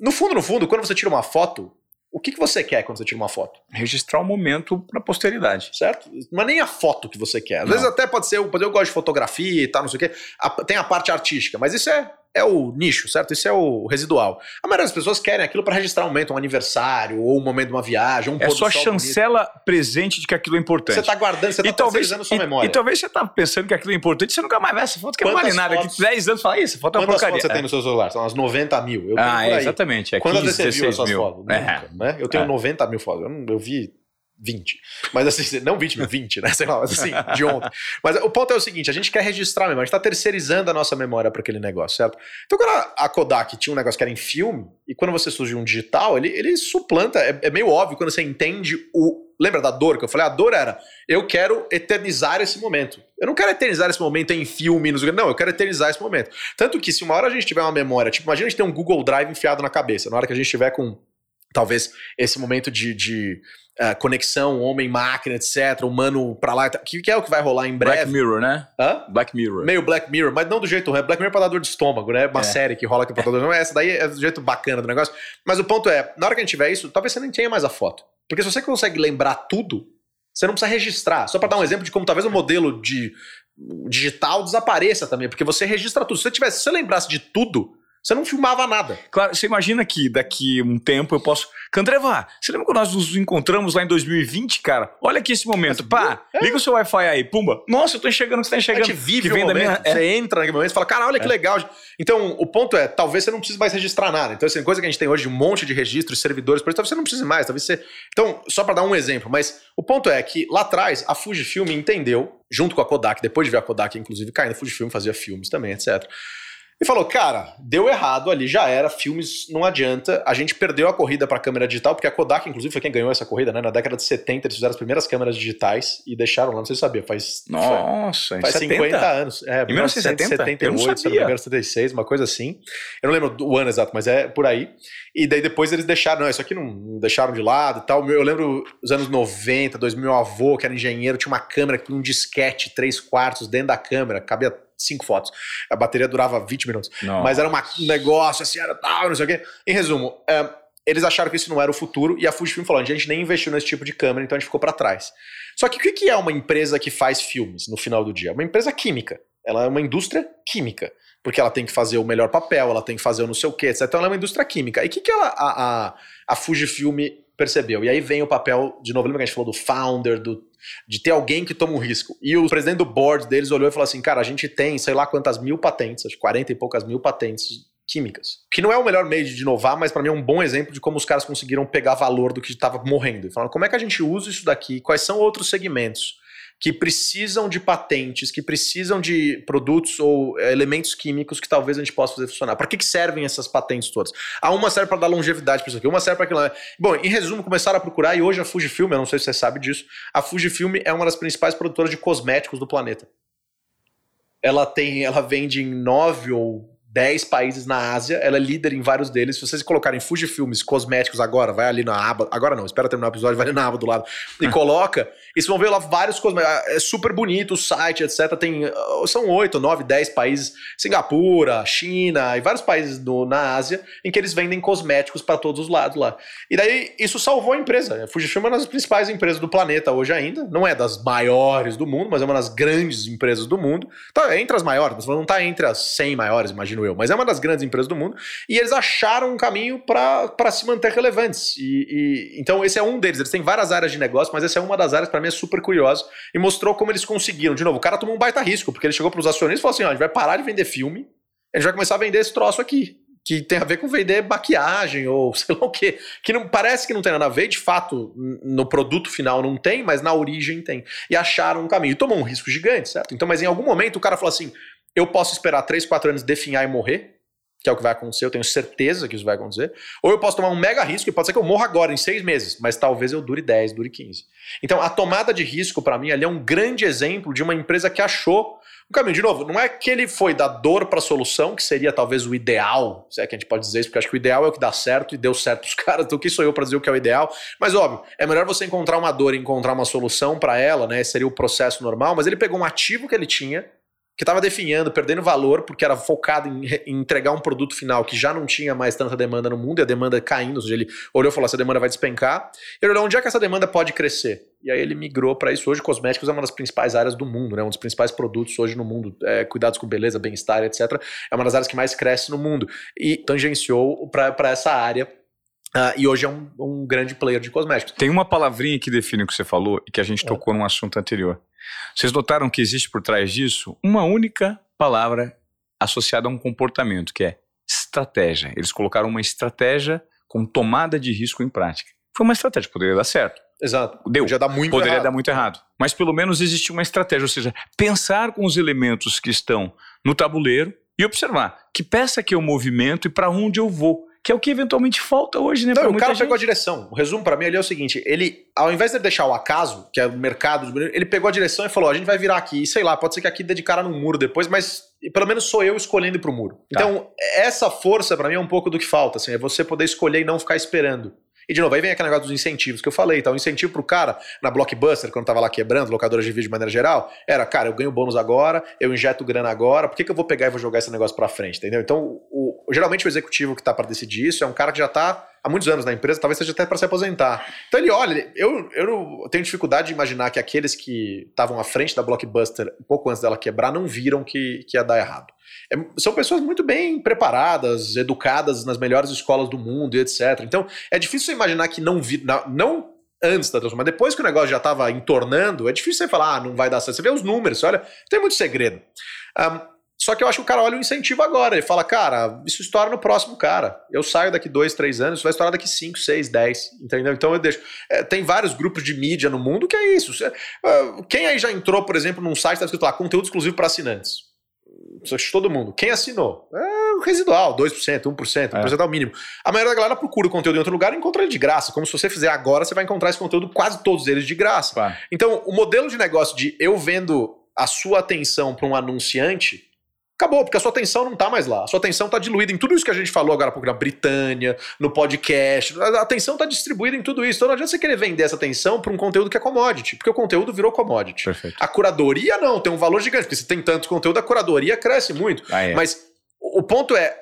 No fundo, no fundo, quando você tira uma foto, o que, que você quer quando você tira uma foto? Registrar o um momento para a posteridade. Certo? Não é nem a foto que você quer. Às não. vezes até pode ser, eu, eu gosto de fotografia e tal, não sei o quê. A, tem a parte artística, mas isso é é o nicho, certo? Isso é o residual. A maioria das pessoas querem aquilo para registrar um momento, um aniversário, ou um momento de uma viagem, um É só chancela bonito. presente de que aquilo é importante. Você está guardando, você está conservando sua memória. E, e, talvez você tá pensando que aquilo é importante, você nunca mais vê essa foto que vale nada. Daqui 10 anos fala, isso, foto é uma porcaria. Quantas fotos você tem no seu celular? São umas 90 mil. Eu ah, é, exatamente. É Quantas 15, vezes você viu essas mil. fotos? É. Nunca, né? Eu tenho é. 90 mil fotos. Eu, não, eu vi 20. Mas assim, não 20 mil, 20, né? Sei lá, mas assim, de ontem. Mas o ponto é o seguinte: a gente quer registrar mesmo, a gente está terceirizando a nossa memória para aquele negócio, certo? Então, quando a Kodak tinha um negócio que era em filme, e quando você surgiu um digital, ele, ele suplanta, é, é meio óbvio quando você entende o. Lembra da dor que eu falei? A dor era: eu quero eternizar esse momento. Eu não quero eternizar esse momento em filme, não, eu quero eternizar esse momento. Tanto que se uma hora a gente tiver uma memória, tipo, imagina a gente ter um Google Drive enfiado na cabeça, na hora que a gente tiver com talvez esse momento de, de uh, conexão homem-máquina, etc., humano pra lá, que, que é o que vai rolar em breve. Black Mirror, né? Hã? Black Mirror. Meio Black Mirror, mas não do jeito ruim. Black Mirror é pra dar dor de estômago, né? Uma é. série que rola aqui pra dar dor de Essa daí é do jeito bacana do negócio. Mas o ponto é, na hora que a gente tiver isso, talvez você nem tenha mais a foto. Porque se você consegue lembrar tudo, você não precisa registrar. Só para dar um exemplo de como talvez o modelo de digital desapareça também, porque você registra tudo. Se você tivesse, se você lembrasse de tudo, você não filmava nada. Claro, você imagina que daqui um tempo eu posso. Candreva, você lembra quando nós nos encontramos lá em 2020, cara? Olha aqui esse momento. Mas, Pá, é. liga o seu Wi-Fi aí, pumba. Nossa, eu tô enxergando que você tá enxergando. A gente vive que vem da minha... Você é. entra naquele momento e fala, cara, olha que é. legal. Então, o ponto é, talvez você não precise mais registrar nada. Então, assim, coisa que a gente tem hoje, um monte de registros, servidores, por isso, talvez você não precise mais. Talvez você. Então, só para dar um exemplo, mas o ponto é que lá atrás a Fujifilm entendeu, junto com a Kodak, depois de ver a Kodak, inclusive, caindo, a Fujifilm fazia filmes também, etc e falou: cara, deu errado ali, já era, filmes não adianta. A gente perdeu a corrida para câmera digital, porque a Kodak, inclusive, foi quem ganhou essa corrida, né? Na década de 70, eles fizeram as primeiras câmeras digitais e deixaram lá, não sei se sabia, faz. Nossa, faz 50 anos. É, em 1978, eu não sabia. se não me engano, 76, uma coisa assim. Eu não lembro o ano exato, mas é por aí. E daí depois eles deixaram, não, isso aqui não deixaram de lado e tal. Eu lembro os anos 90, 2000, meu avô, que era engenheiro, tinha uma câmera que tinha um disquete, três quartos dentro da câmera, cabia cinco fotos. A bateria durava 20 minutos. Nossa. Mas era uma, um negócio assim, era tal, não sei o quê. Em resumo, é, eles acharam que isso não era o futuro e a Fujifilm falou: a gente nem investiu nesse tipo de câmera, então a gente ficou para trás. Só que o que é uma empresa que faz filmes no final do dia? Uma empresa química. Ela é uma indústria química. Porque ela tem que fazer o melhor papel, ela tem que fazer o não sei o quê, etc. Então ela é uma indústria química. E o que, que ela, a, a, a Fujifilm percebeu? E aí vem o papel, de novo, lembra que a gente falou do founder, do de ter alguém que toma um risco. E o presidente do board deles olhou e falou assim: cara, a gente tem sei lá quantas mil patentes, acho 40 e poucas mil patentes químicas. Que não é o melhor meio de inovar, mas para mim é um bom exemplo de como os caras conseguiram pegar valor do que estava morrendo. E falaram: como é que a gente usa isso daqui? Quais são outros segmentos? Que precisam de patentes, que precisam de produtos ou eh, elementos químicos que talvez a gente possa fazer funcionar. Para que, que servem essas patentes todas? A uma serve para dar longevidade para isso aqui, uma serve para aquilo. Bom, em resumo, começaram a procurar e hoje a Fujifilm, eu não sei se você sabe disso, a Fujifilm é uma das principais produtoras de cosméticos do planeta. Ela tem, ela vende em nove ou 10 países na Ásia, ela é líder em vários deles. Se vocês colocarem Fujifilmes cosméticos agora, vai ali na aba, agora não, espera terminar o episódio, vai ali na aba do lado e coloca, e vocês vão ver lá vários cosméticos. É super bonito o site, etc. Tem, ah, são 8, 9, 10 países, Singapura, China e vários países do, na Ásia, em que eles vendem cosméticos para todos os lados lá. E daí isso salvou a empresa. A Fujifilm é uma das principais empresas do planeta hoje ainda. Não é das maiores do mundo, mas é uma das grandes empresas do mundo. Tá entre as maiores, mas não está entre as 100 maiores, imagino eu, mas é uma das grandes empresas do mundo, e eles acharam um caminho para se manter relevantes. E, e, então, esse é um deles. Eles têm várias áreas de negócio, mas essa é uma das áreas, para mim, é super curiosa, e mostrou como eles conseguiram. De novo, o cara tomou um baita risco, porque ele chegou para os acionistas e falou assim: ó, a gente vai parar de vender filme, a gente vai começar a vender esse troço aqui que tem a ver com vender maquiagem ou sei lá o quê. Que não, parece que não tem nada a ver, de fato, no produto final não tem, mas na origem tem. E acharam um caminho. E tomou um risco gigante, certo? Então, mas em algum momento o cara falou assim: eu posso esperar 3, 4 anos definhar e morrer, que é o que vai acontecer, eu tenho certeza que isso vai acontecer. Ou eu posso tomar um mega risco, e pode ser que eu morra agora, em seis meses, mas talvez eu dure 10, dure 15. Então, a tomada de risco, para mim, ali é um grande exemplo de uma empresa que achou um caminho. De novo, não é que ele foi da dor para a solução, que seria talvez o ideal, se é que a gente pode dizer isso, porque acho que o ideal é o que dá certo e deu certo os caras, então quem sou eu para dizer o que é o ideal? Mas, óbvio, é melhor você encontrar uma dor e encontrar uma solução para ela, né? Seria o processo normal, mas ele pegou um ativo que ele tinha que estava definhando, perdendo valor, porque era focado em, em, entregar um produto final que já não tinha mais tanta demanda no mundo, e a demanda caindo, ou seja, ele olhou e falou, essa demanda vai despencar, ele olhou onde é que essa demanda pode crescer. E aí ele migrou para isso. Hoje, cosméticos é uma das principais áreas do mundo, né? um dos principais produtos hoje no mundo. É, cuidados com beleza, bem-estar, etc. É uma das áreas que mais cresce no mundo. E tangenciou para essa área Uh, e hoje é um, um, grande player de cosméticos. Tem uma palavrinha que define o que você falou e que a gente é. tocou num assunto anterior. Vocês notaram que existe por trás disso uma única palavra associada a um comportamento, que é estratégia. Eles colocaram uma estratégia com tomada de risco em prática. Foi uma estratégia, poderia dar certo. Exato. Deu. Já dá muito Poderia errado. dar muito errado. Mas pelo menos existe uma estratégia, ou seja, pensar com os elementos que estão no tabuleiro e observar que peça que eu movimento e para onde eu vou. Que é o que eventualmente falta hoje, né? Não, o cara gente. pegou a direção. O resumo pra mim ali é o seguinte: ele, ao invés de deixar o acaso, que é o mercado, ele pegou a direção e falou: a gente vai virar aqui. Sei lá, pode ser que aqui dê de cara no muro depois, mas pelo menos sou eu escolhendo ir pro muro. Tá. Então, essa força pra mim é um pouco do que falta, assim, é você poder escolher e não ficar esperando. E de novo, aí vem aquele negócio dos incentivos que eu falei, tá? O incentivo pro cara na Blockbuster, quando tava lá quebrando, locadoras de vídeo de maneira geral, era, cara, eu ganho bônus agora, eu injeto grana agora, por que, que eu vou pegar e vou jogar esse negócio pra frente, entendeu? Então, o, geralmente o executivo que tá pra decidir isso é um cara que já tá há muitos anos na empresa, talvez seja até para se aposentar. Então ele olha, eu, eu tenho dificuldade de imaginar que aqueles que estavam à frente da Blockbuster um pouco antes dela quebrar não viram que, que ia dar errado. É, são pessoas muito bem preparadas, educadas nas melhores escolas do mundo e etc. Então é difícil imaginar que não vi, não, não antes da transformação, mas depois que o negócio já estava entornando, é difícil você falar, ah, não vai dar certo. Você vê os números, olha, tem muito segredo. Ahn, só que eu acho que o cara olha o incentivo agora. Ele fala, cara, isso estoura no próximo cara. Eu saio daqui dois, três anos, isso vai estourar daqui cinco, seis, dez. Entendeu? Então eu deixo. É, tem vários grupos de mídia no mundo que é isso. Você- ah, quem aí já entrou, por exemplo, num site que tá escrito lá, conteúdo exclusivo para assinantes? Todo mundo. Quem assinou? É o residual, 2%, 1%, 1% é o mínimo. A maioria da galera procura o conteúdo em outro lugar e encontra ele de graça. Como se você fizer agora, você vai encontrar esse conteúdo, quase todos eles de graça. Claro. Então, o modelo de negócio de eu vendo a sua atenção para um anunciante, acabou, porque a sua atenção não tá mais lá. A sua atenção tá diluída em tudo isso que a gente falou agora há pouco, na Britânia, no podcast. A atenção tá distribuída em tudo isso. Então não adianta você querer vender essa atenção para um conteúdo que é commodity, porque o conteúdo virou commodity. Perfeito. A curadoria não, tem um valor gigante, porque se tem tanto conteúdo, a curadoria cresce muito. Ah, é. Mas o o ponto é,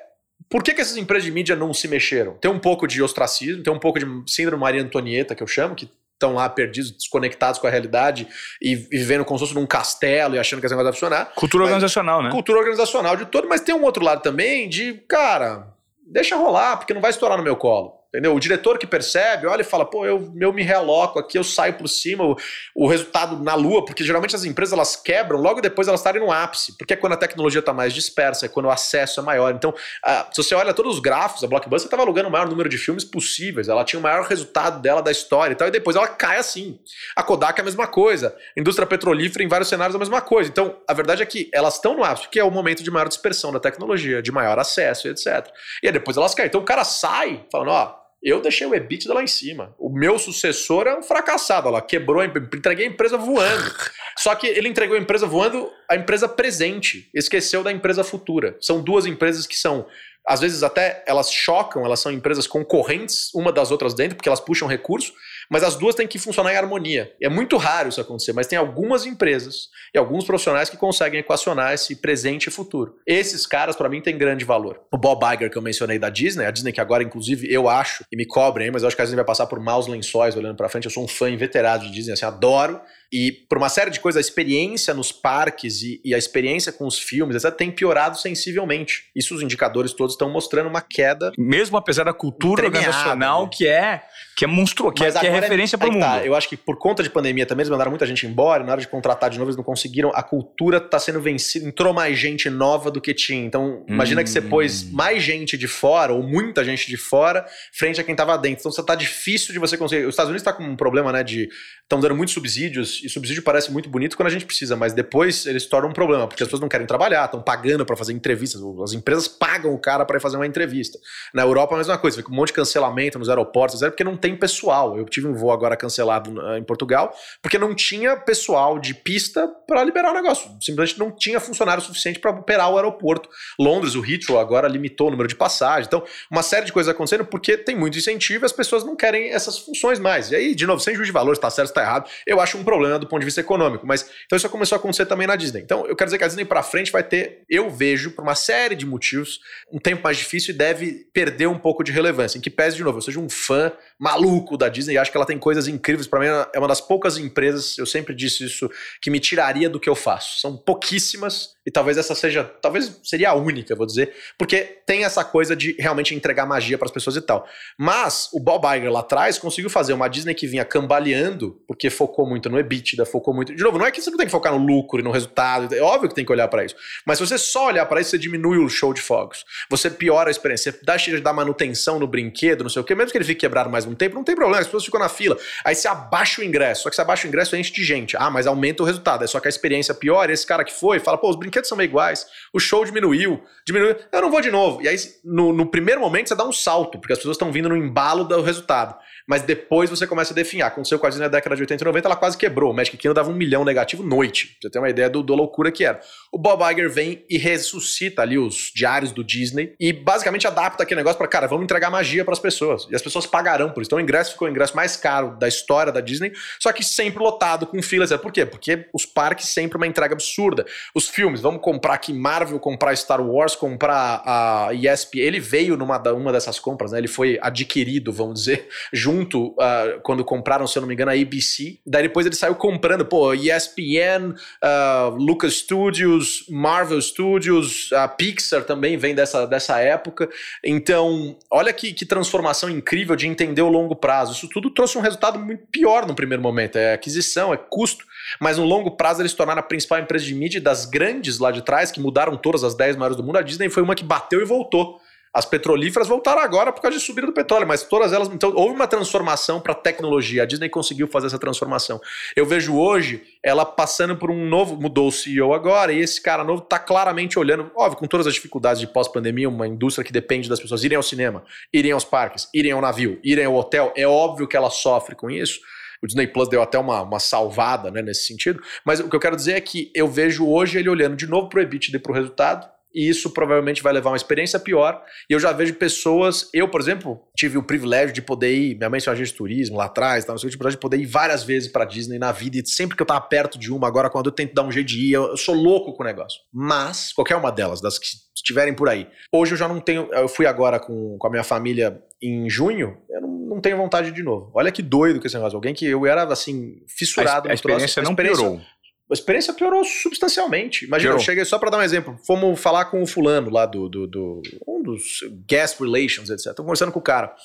por que, que essas empresas de mídia não se mexeram? Tem um pouco de ostracismo, tem um pouco de síndrome Maria Antonieta, que eu chamo, que estão lá perdidos, desconectados com a realidade e vivendo como se fosse num castelo e achando que esse negócio vai funcionar. Cultura Mas- organizacional, né? Cultura organizacional de todo, mas tem um outro lado também de, cara, deixa rolar, porque não vai estourar no meu colo. Entendeu? O diretor que percebe, olha e fala, pô, eu, eu me realoco aqui, eu saio por cima, o, o resultado na lua, porque geralmente as empresas elas quebram logo depois elas estarem no ápice, porque é quando a tecnologia está mais dispersa, é quando o acesso é maior. Então, ah, se você olha todos os gráficos, a Blockbuster estava alugando o maior número de filmes possíveis, ela tinha o maior resultado dela da história e tal, e depois ela cai assim. A Kodak é a mesma coisa, a indústria petrolífera em vários cenários é a mesma coisa. Então, a verdade é que elas estão no ápice, porque é o momento de maior dispersão da tecnologia, de maior acesso etc. E aí depois elas caem. Então o cara sai falando, ó, eu deixei o EBITDA lá em cima. O meu sucessor é um fracassado. Ela quebrou, entreguei a empresa voando. Só que ele entregou a empresa voando, a empresa presente. Esqueceu da empresa futura. São duas empresas que são, às vezes até elas chocam, elas são empresas concorrentes uma das outras dentro, porque elas puxam recurso, mas as duas têm que funcionar em harmonia. É muito raro isso acontecer, mas tem algumas empresas e alguns profissionais que conseguem equacionar esse presente e futuro. Esses caras, pra mim, têm grande valor. O Bob Iger, que eu mencionei da Disney, a Disney que agora, inclusive, eu acho, e me cobrem, mas eu acho que a Disney vai passar por maus lençóis olhando pra frente. Eu sou um fã inveterado de Disney, assim, adoro. E por uma série de coisas, a experiência nos parques e, e a experiência com os filmes, etc., tem piorado sensivelmente. Isso os indicadores todos estão mostrando uma queda Mesmo apesar da cultura organizacional né? que é que é monstruosa, que, é, que é agora referência para o aí mundo. tá, Eu acho que por conta de pandemia também, eles mandaram muita gente embora, na hora de contratar de novo, eles não conseguiram. A cultura tá sendo vencida, entrou mais gente nova do que tinha. Então, imagina que você Hum. pôs mais gente de fora, ou muita gente de fora, frente a quem tava dentro. Então, você tá difícil de você conseguir. Os Estados Unidos tá com um problema, né, de. Estão dando muitos subsídios, e subsídio parece muito bonito quando a gente precisa, mas depois eles tornam um problema, porque as pessoas não querem trabalhar, estão pagando para fazer entrevistas, as empresas pagam o cara para fazer uma entrevista. Na Europa é a mesma coisa, fica um monte de cancelamento nos aeroportos, etc, porque não tem pessoal. Eu tive um voo agora cancelado em Portugal, porque não tinha pessoal de pista para liberar o negócio. Simplesmente não tinha funcionário suficiente para operar o aeroporto. Londres, o Heathrow agora limitou o número de passagens. Então, uma série de coisas acontecendo porque tem muito incentivo e as pessoas não querem essas funções mais. E aí, de novo, sem juízo de valor, se tá certo, se tá errado, eu acho um problema do ponto de vista econômico. Mas então isso começou a acontecer também na Disney. Então, eu quero dizer que a Disney para frente vai ter, eu vejo, por uma série de motivos, um tempo mais difícil e deve perder um pouco de relevância. Em que pese, de novo, eu seja um fã maluco da Disney e acho que ela tem coisas incríveis. Para mim, é uma das poucas empresas, eu sempre disse isso, que me tiraria do que eu faço. São pouquíssimas E talvez essa seja, talvez seria a única, vou dizer, porque tem essa coisa de realmente entregar magia para as pessoas e tal. Mas o Bob Iger lá atrás conseguiu fazer uma Disney que vinha cambaleando, porque focou muito no EBITDA, focou muito. De novo, não é que você não tem que focar no lucro e no resultado, é óbvio que tem que olhar para isso. Mas se você só olhar para isso, você diminui o show de fogos. Você piora a experiência, você dá cheio de dar manutenção no brinquedo, não sei o quê, mesmo que ele fique quebrado mais um tempo, não tem problema, as pessoas ficam na fila. Aí você abaixa o ingresso, só que você abaixa o ingresso enche de gente. Ah, mas aumenta o resultado, é só que a experiência piora. Esse cara que foi fala, pô, os brinquedos são meio iguais, o show diminuiu, diminuiu, eu não vou de novo. E aí, no, no primeiro momento, você dá um salto, porque as pessoas estão vindo no embalo do resultado mas depois você começa a definhar. Aconteceu com a Disney na década de 80 e 90, ela quase quebrou. O Magic Kingdom dava um milhão negativo noite. Pra você ter uma ideia do, do loucura que era. O Bob Iger vem e ressuscita ali os diários do Disney e basicamente adapta aquele negócio para cara, vamos entregar magia para as pessoas. E as pessoas pagarão por isso. Então o ingresso ficou o ingresso mais caro da história da Disney, só que sempre lotado com filas. Por quê? Porque os parques sempre uma entrega absurda. Os filmes, vamos comprar aqui Marvel, comprar Star Wars, comprar a ESP. Ele veio numa uma dessas compras, né? Ele foi adquirido, vamos dizer, junto uh, quando compraram, se eu não me engano, a ABC. Daí depois ele saiu comprando, pô, ESPN, uh, ah, Lucas Studios, Marvel Studios, a Pixar também vem dessa, dessa época. Então, olha que, que transformação incrível de entender o longo prazo. Isso tudo trouxe um resultado muito pior no primeiro momento. É aquisição, é custo. Mas no longo prazo eles se tornaram a principal empresa de mídia das grandes lá de trás, que mudaram todas as 10 maiores do mundo. A Disney foi uma que bateu e voltou. As petrolíferas voltaram agora por causa de subida do petróleo, mas todas elas. Então, houve uma transformação para tecnologia. A Disney conseguiu fazer essa transformação. Eu vejo hoje ela passando por um novo. Mudou o CEO agora, e esse cara novo está claramente olhando, óbvio, com todas as dificuldades de pós-pandemia, uma indústria que depende das pessoas irem ao cinema, irem aos parques, irem ao navio, irem ao hotel. É óbvio que ela sofre com isso. O Disney Plus deu até uma, uma salvada né, nesse sentido. Mas o que eu quero dizer é que eu vejo hoje ele olhando de novo para o EBITDA e para o resultado e isso provavelmente vai levar a uma experiência pior. E eu já vejo pessoas, eu, por exemplo, tive o privilégio de poder ir, minha mãe tinha agente de turismo lá atrás, tá, não sei, de poder ir várias vezes para Disney na vida, e sempre que eu tava perto de uma, agora quando eu tento dar um jeito de ir, eu, eu sou louco com o negócio. Mas, qualquer uma delas, das que estiverem por aí. Hoje eu já não tenho, eu fui agora com, com a minha família em junho, eu não, não tenho vontade de novo. Olha que doido que esse negócio. Alguém que eu era, assim, fissurado a, a experiência troço, não a experiência, piorou a experiência piorou substancialmente. Imagina, piorou. eu cheguei só para dar um exemplo. Fomos falar com o fulano lá do, do, do um dos guest relations, etc. Tô conversando com o cara.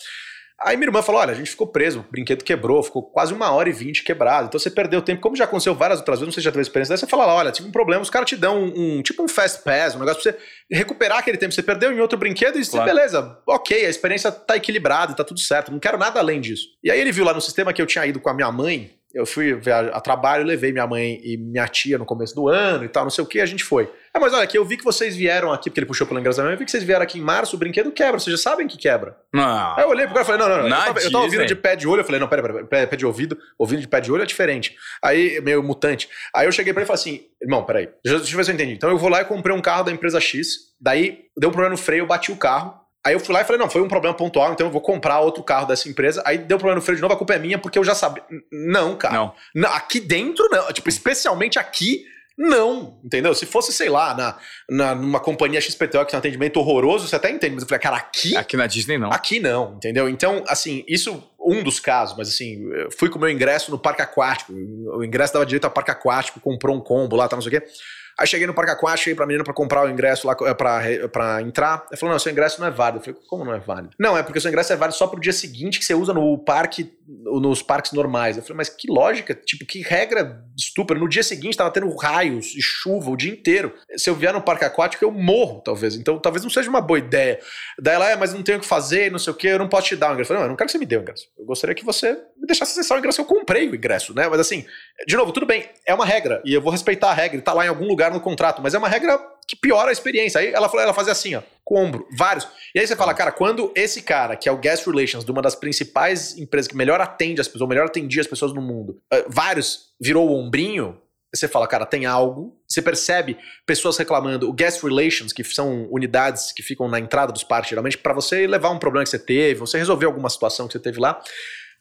Aí minha irmã falou: olha, a gente ficou preso, o brinquedo quebrou, ficou quase uma hora e vinte quebrado. Então você perdeu tempo, como já aconteceu várias outras vezes, não sei se já teve experiência. Daí você fala olha, tive um problema, os caras te dão um, um, tipo um fast pass, um negócio pra você recuperar aquele tempo que você perdeu em outro brinquedo e claro. beleza, ok, a experiência tá equilibrada, tá tudo certo, não quero nada além disso. E aí ele viu lá no sistema que eu tinha ido com a minha mãe, eu fui a trabalho, levei minha mãe e minha tia no começo do ano e tal, não sei o que, a gente foi. Ah, mas olha aqui, eu vi que vocês vieram aqui, porque ele puxou pelo engraçamento, eu vi que vocês vieram aqui em março, o brinquedo quebra, vocês já sabem que quebra. Não. Aí eu olhei pro cara e falei, não, não, não. Eu tava, eu tava, ouvindo de pé de olho, eu falei, não, pera, pera, pé, pé de ouvido, ouvindo de pé de olho é diferente. Aí, meio mutante. Aí eu cheguei pra ele e falei assim, irmão, peraí, deixa eu ver se eu entendi. Então eu vou lá e comprei um carro da empresa X, daí deu um problema no freio, eu bati o carro, Aí eu fui lá e falei, não, foi um problema pontual, então eu vou comprar outro carro dessa empresa. Aí deu problema no freio de novo, a culpa é minha, porque eu já sabia. Não, cara. Não. não. Aqui dentro, não. Tipo, especialmente aqui, não. Entendeu? Se fosse, sei lá, na, na, numa companhia XPTO que tem um atendimento horroroso, você até entende. Mas eu falei, cara, aqui. Aqui na Disney, não. Aqui não, entendeu? Então, assim, isso um dos casos, mas assim, fui com o meu ingresso no parque aquático. O ingresso dava direito ao parque aquático, comprou um combo lá, tá, não sei o quê. Aí cheguei no Parque Aquático, cheguei pra menina pra comprar o ingresso lá eh, pra, pra entrar. Ela falou: não, seu ingresso não é válido. Eu falei, como não é válido? Não, é porque seu ingresso é válido só pro dia seguinte que você usa no parque, nos parques normais. Eu falei, mas que lógica, tipo, que regra estúpida. No dia seguinte tava tendo raios e chuva o dia inteiro. Se eu vier no parque aquático, eu morro, talvez. Então talvez não seja uma boa ideia. Daí ela, é, mas não tenho o que fazer, não sei o que, eu não posso te dar o ingresso. Eu falei, não, eu não quero que você me dê o ingresso. Eu gostaria que você me deixasse acessar o ingresso. Eu comprei o ingresso, né? Mas assim, de novo, tudo bem, é uma regra e eu vou respeitar a regra, tá lá em algum lugar no contrato, mas é uma regra que piora a experiência. Aí ela falou, ela fazia assim, ó, com o ombro, vários. E aí você fala, cara, quando esse cara, que é o Guest Relations, de uma das principais empresas que melhor atende as pessoas, melhor atendia as pessoas no mundo, uh, vários virou o ombrinho, você fala, cara, tem algo. Você percebe pessoas reclamando. O guest relations, que são unidades que ficam na entrada dos parques, geralmente, para você levar um problema que você teve, você resolver alguma situação que você teve lá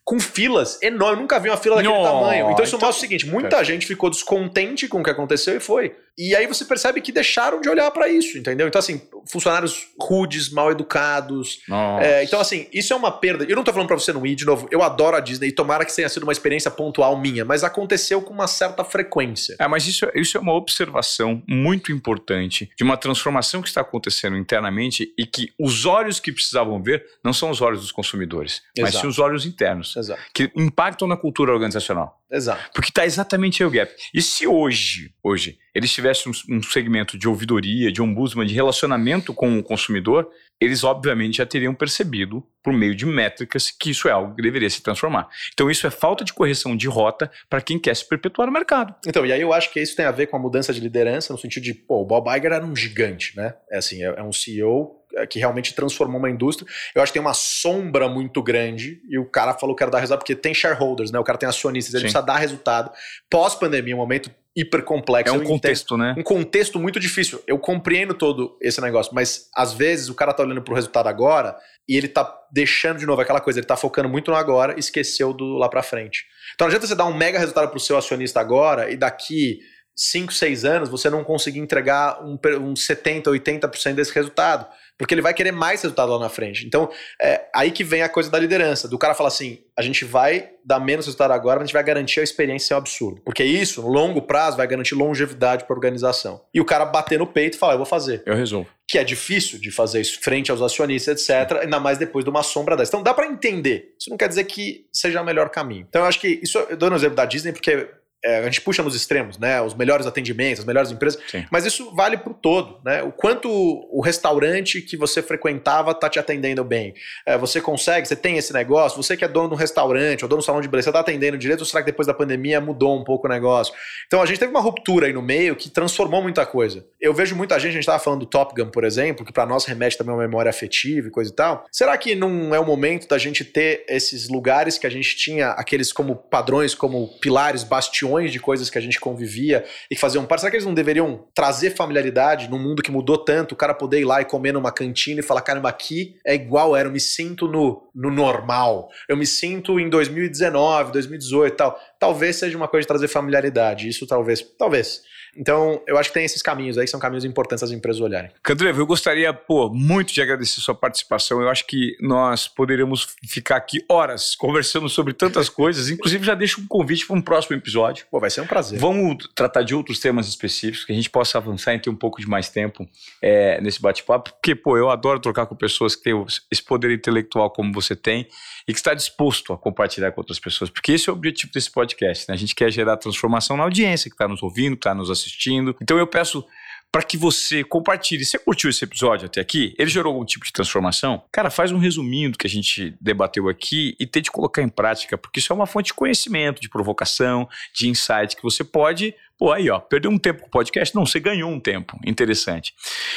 com filas enormes. Eu nunca vi uma fila daquele tamanho. Então isso então, mostra o seguinte: muita cara. gente ficou descontente com o que aconteceu e foi. E aí você percebe que deixaram de olhar para isso, entendeu? Então, assim, funcionários rudes, mal educados. É, então, assim, isso é uma perda. Eu não tô falando pra você não ir de novo. Eu adoro a Disney e tomara que tenha sido uma experiência pontual minha, mas aconteceu com uma certa frequência. É, mas isso, isso é uma observação muito importante de uma transformação que está acontecendo internamente e que os olhos que precisavam ver não são os olhos dos consumidores, Exato. mas sim os olhos internos, Exato. que impactam na cultura organizacional. Exato. Porque está exatamente aí o gap. E se hoje, hoje, eles tivessem um, um segmento de ouvidoria, de ombudsman, de relacionamento com o consumidor, eles obviamente já teriam percebido, por meio de métricas, que isso é algo que deveria se transformar. Então, isso é falta de correção de rota para quem quer se perpetuar no mercado. Então, e aí eu acho que isso tem a ver com a mudança de liderança, no sentido de, pô, o Bob Iger era um gigante, né? É assim, é, é um CEO é, que realmente transformou uma indústria. Eu acho que tem uma sombra muito grande e o cara falou que era dar resultado porque tem shareholders, né? O cara tem acionistas, ele Sim. precisa dar resultado. Pós-pandemia, um momento hiper complexo. É um contexto, né? Um contexto muito difícil. Eu compreendo todo esse negócio, mas às vezes o cara tá olhando pro resultado agora e ele tá deixando de novo aquela coisa, ele tá focando muito no agora e esqueceu do lá para frente. Então não adianta você dar um mega resultado pro seu acionista agora e daqui 5, 6 anos você não conseguir entregar um, um 70, 80% desse resultado porque ele vai querer mais resultado lá na frente. Então, é aí que vem a coisa da liderança, do cara falar assim, a gente vai dar menos resultado agora, mas a gente vai garantir a experiência ser um absurdo. Porque isso, no longo prazo, vai garantir longevidade para a organização. E o cara bater no peito e falar, eu vou fazer. Eu resolvo. Que é difícil de fazer isso frente aos acionistas, etc., ainda mais depois de uma sombra dessa. Então dá para entender. Isso não quer dizer que seja o melhor caminho. Então eu acho que isso, eu dou no exemplo da Disney porque é, a gente puxa nos extremos, né? Os melhores atendimentos, as melhores empresas. Sim. Mas isso vale para o todo, né? O quanto o restaurante que você frequentava está te atendendo bem. É, você consegue, você tem esse negócio, você que é dono de um restaurante ou dono de um salão de beleza, você está atendendo direito ou será que depois da pandemia mudou um pouco o negócio? Então a gente teve uma ruptura aí no meio que transformou muita coisa. Eu vejo muita gente, a gente estava falando do Top Gun, por exemplo, que para nós remete também a uma memória afetiva e coisa e tal. Será que não é o momento da gente ter esses lugares que a gente tinha, aqueles como padrões, como pilares, bastions de coisas que a gente convivia e que faziam parte. Será que eles não deveriam trazer familiaridade num mundo que mudou tanto, o cara poder ir lá e comer numa cantina e falar, caramba, aqui é igual era, eu me sinto no, no normal, eu me sinto em 2019, 2018 e tal. Talvez seja uma coisa de trazer familiaridade, isso talvez, talvez. Então, eu acho que tem esses caminhos aí, são caminhos importantes as empresas olharem. Candrevo, eu gostaria, pô, muito de agradecer sua participação. Eu acho que nós poderíamos ficar aqui horas conversando sobre tantas coisas. Inclusive, já deixo um convite para um próximo episódio. Pô, vai ser um prazer. Vamos tratar de outros temas específicos, que a gente possa avançar e ter um pouco de mais tempo é, nesse bate-papo. Porque, pô, eu adoro trocar com pessoas que têm esse poder intelectual como você tem e que está disposto a compartilhar com outras pessoas. Porque esse é o objetivo desse podcast, né? A gente quer gerar transformação na audiência que está nos ouvindo, que está nos assistindo. Então eu peço para que você compartilhe. Você curtiu esse episódio até aqui? Ele gerou algum tipo de transformação? Cara, faz um resuminho do que a gente debateu aqui e tente colocar em prática, porque isso é uma fonte de conhecimento, de provocação, de insight que você pode Pô, aí, ó, perdeu um tempo com o podcast? Não, você ganhou um tempo. Interessante.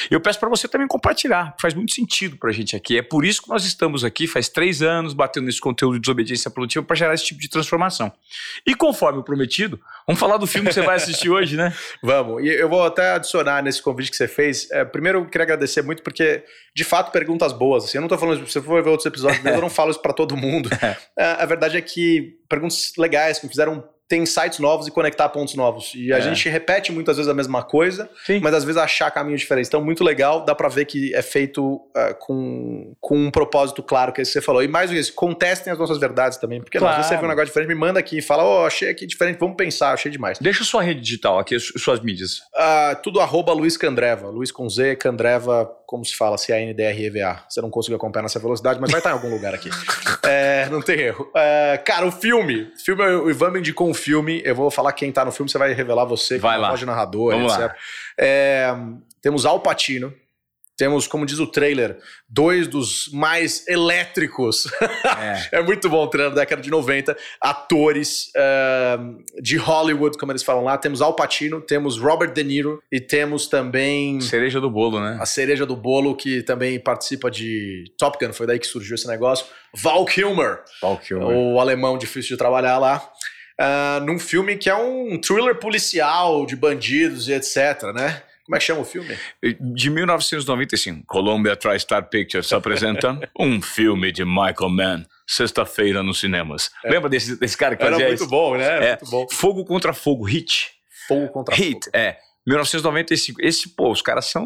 Eu peço para você também compartilhar. Faz muito sentido para a gente aqui. É por isso que nós estamos aqui faz três anos batendo nesse conteúdo de desobediência produtiva para gerar esse tipo de transformação. E conforme o prometido, vamos falar do filme que você vai assistir hoje, né? Vamos. E eu vou até adicionar nesse convite que você fez. É, primeiro, eu queria agradecer muito porque, de fato, perguntas boas. Assim, eu não estou falando, se você for ver outros episódios, eu não falo isso para todo mundo. É, a verdade é que perguntas legais que me fizeram ter insights novos e conectar pontos novos. E a é. gente repete muitas vezes a mesma coisa, Sim. mas às vezes achar caminhos diferentes. Então, muito legal, dá para ver que é feito uh, com, com um propósito claro, que é isso que você falou. E mais isso, contestem as nossas verdades também, porque claro. às vezes você vê um negócio diferente, me manda aqui e fala, ó, oh, achei aqui diferente, vamos pensar, achei demais. Deixa sua rede digital aqui, suas mídias. Uh, tudo arroba Luiz Candreva, Luiz com Z, Candreva, como se fala, C-A-N-D-R-E-V-A. Você não conseguiu acompanhar nessa velocidade, mas vai estar em algum lugar aqui. É, não tem erro. É, cara, o filme, o filme, o Ivan me indicou um filme, eu vou falar quem tá no filme, você vai revelar você, vai lá. voz de narrador, Vamos etc. Lá. É, temos Al Pacino, temos, como diz o trailer, dois dos mais elétricos. É, é muito bom o trailer da década de 90. Atores uh, de Hollywood, como eles falam lá. Temos Al Pacino, temos Robert De Niro e temos também. Cereja do bolo, né? A cereja do bolo, que também participa de Top Gun, foi daí que surgiu esse negócio. Val Kilmer. Val Kilmer. O alemão difícil de trabalhar lá. Uh, num filme que é um thriller policial de bandidos e etc, né? Como é que chama o filme? De 1995, Columbia TriStar Pictures apresenta um filme de Michael Mann. Sexta-feira nos cinemas. É. Lembra desse, desse cara que Era fazia muito bom, né? É. Muito bom. Fogo contra Fogo, Hit. Fogo contra Hit, Fogo. é. 1995. Esse, pô, os caras são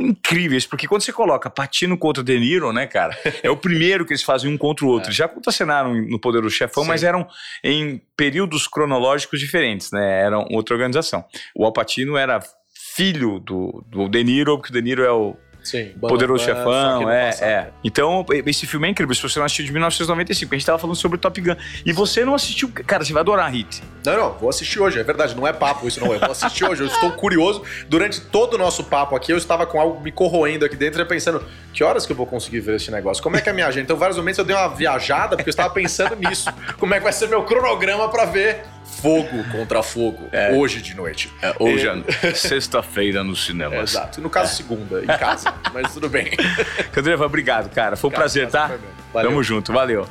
incríveis, porque quando você coloca Patino contra De Niro, né, cara? É o primeiro que eles fazem um contra o outro. É. Já contracenaram no Poder do Chefão, Sim. mas eram em períodos cronológicos diferentes, né? Eram outra organização. O Alpatino era filho do, do De Niro, porque o De Niro é o Sim, Poderoso Chefão, é, é. Então, esse filme é incrível. Se você não assistiu de 1995, a gente tava falando sobre Top Gun. E você não assistiu, cara, você vai adorar Hit. Não, não, vou assistir hoje, é verdade, não é papo isso, não. Eu vou assistir hoje, eu estou curioso. Durante todo o nosso papo aqui, eu estava com algo me corroendo aqui dentro, pensando, que horas que eu vou conseguir ver esse negócio? Como é que é a minha agenda? Então, vários momentos eu dei uma viajada, porque eu estava pensando nisso. Como é que vai ser meu cronograma para ver Fogo contra Fogo, é. hoje de noite. É, hoje, é sexta-feira no cinema. É, exato. No caso, segunda, em casa. mas tudo bem. Candreva, obrigado, cara. Foi um cara, prazer, tá? Tamo junto, valeu.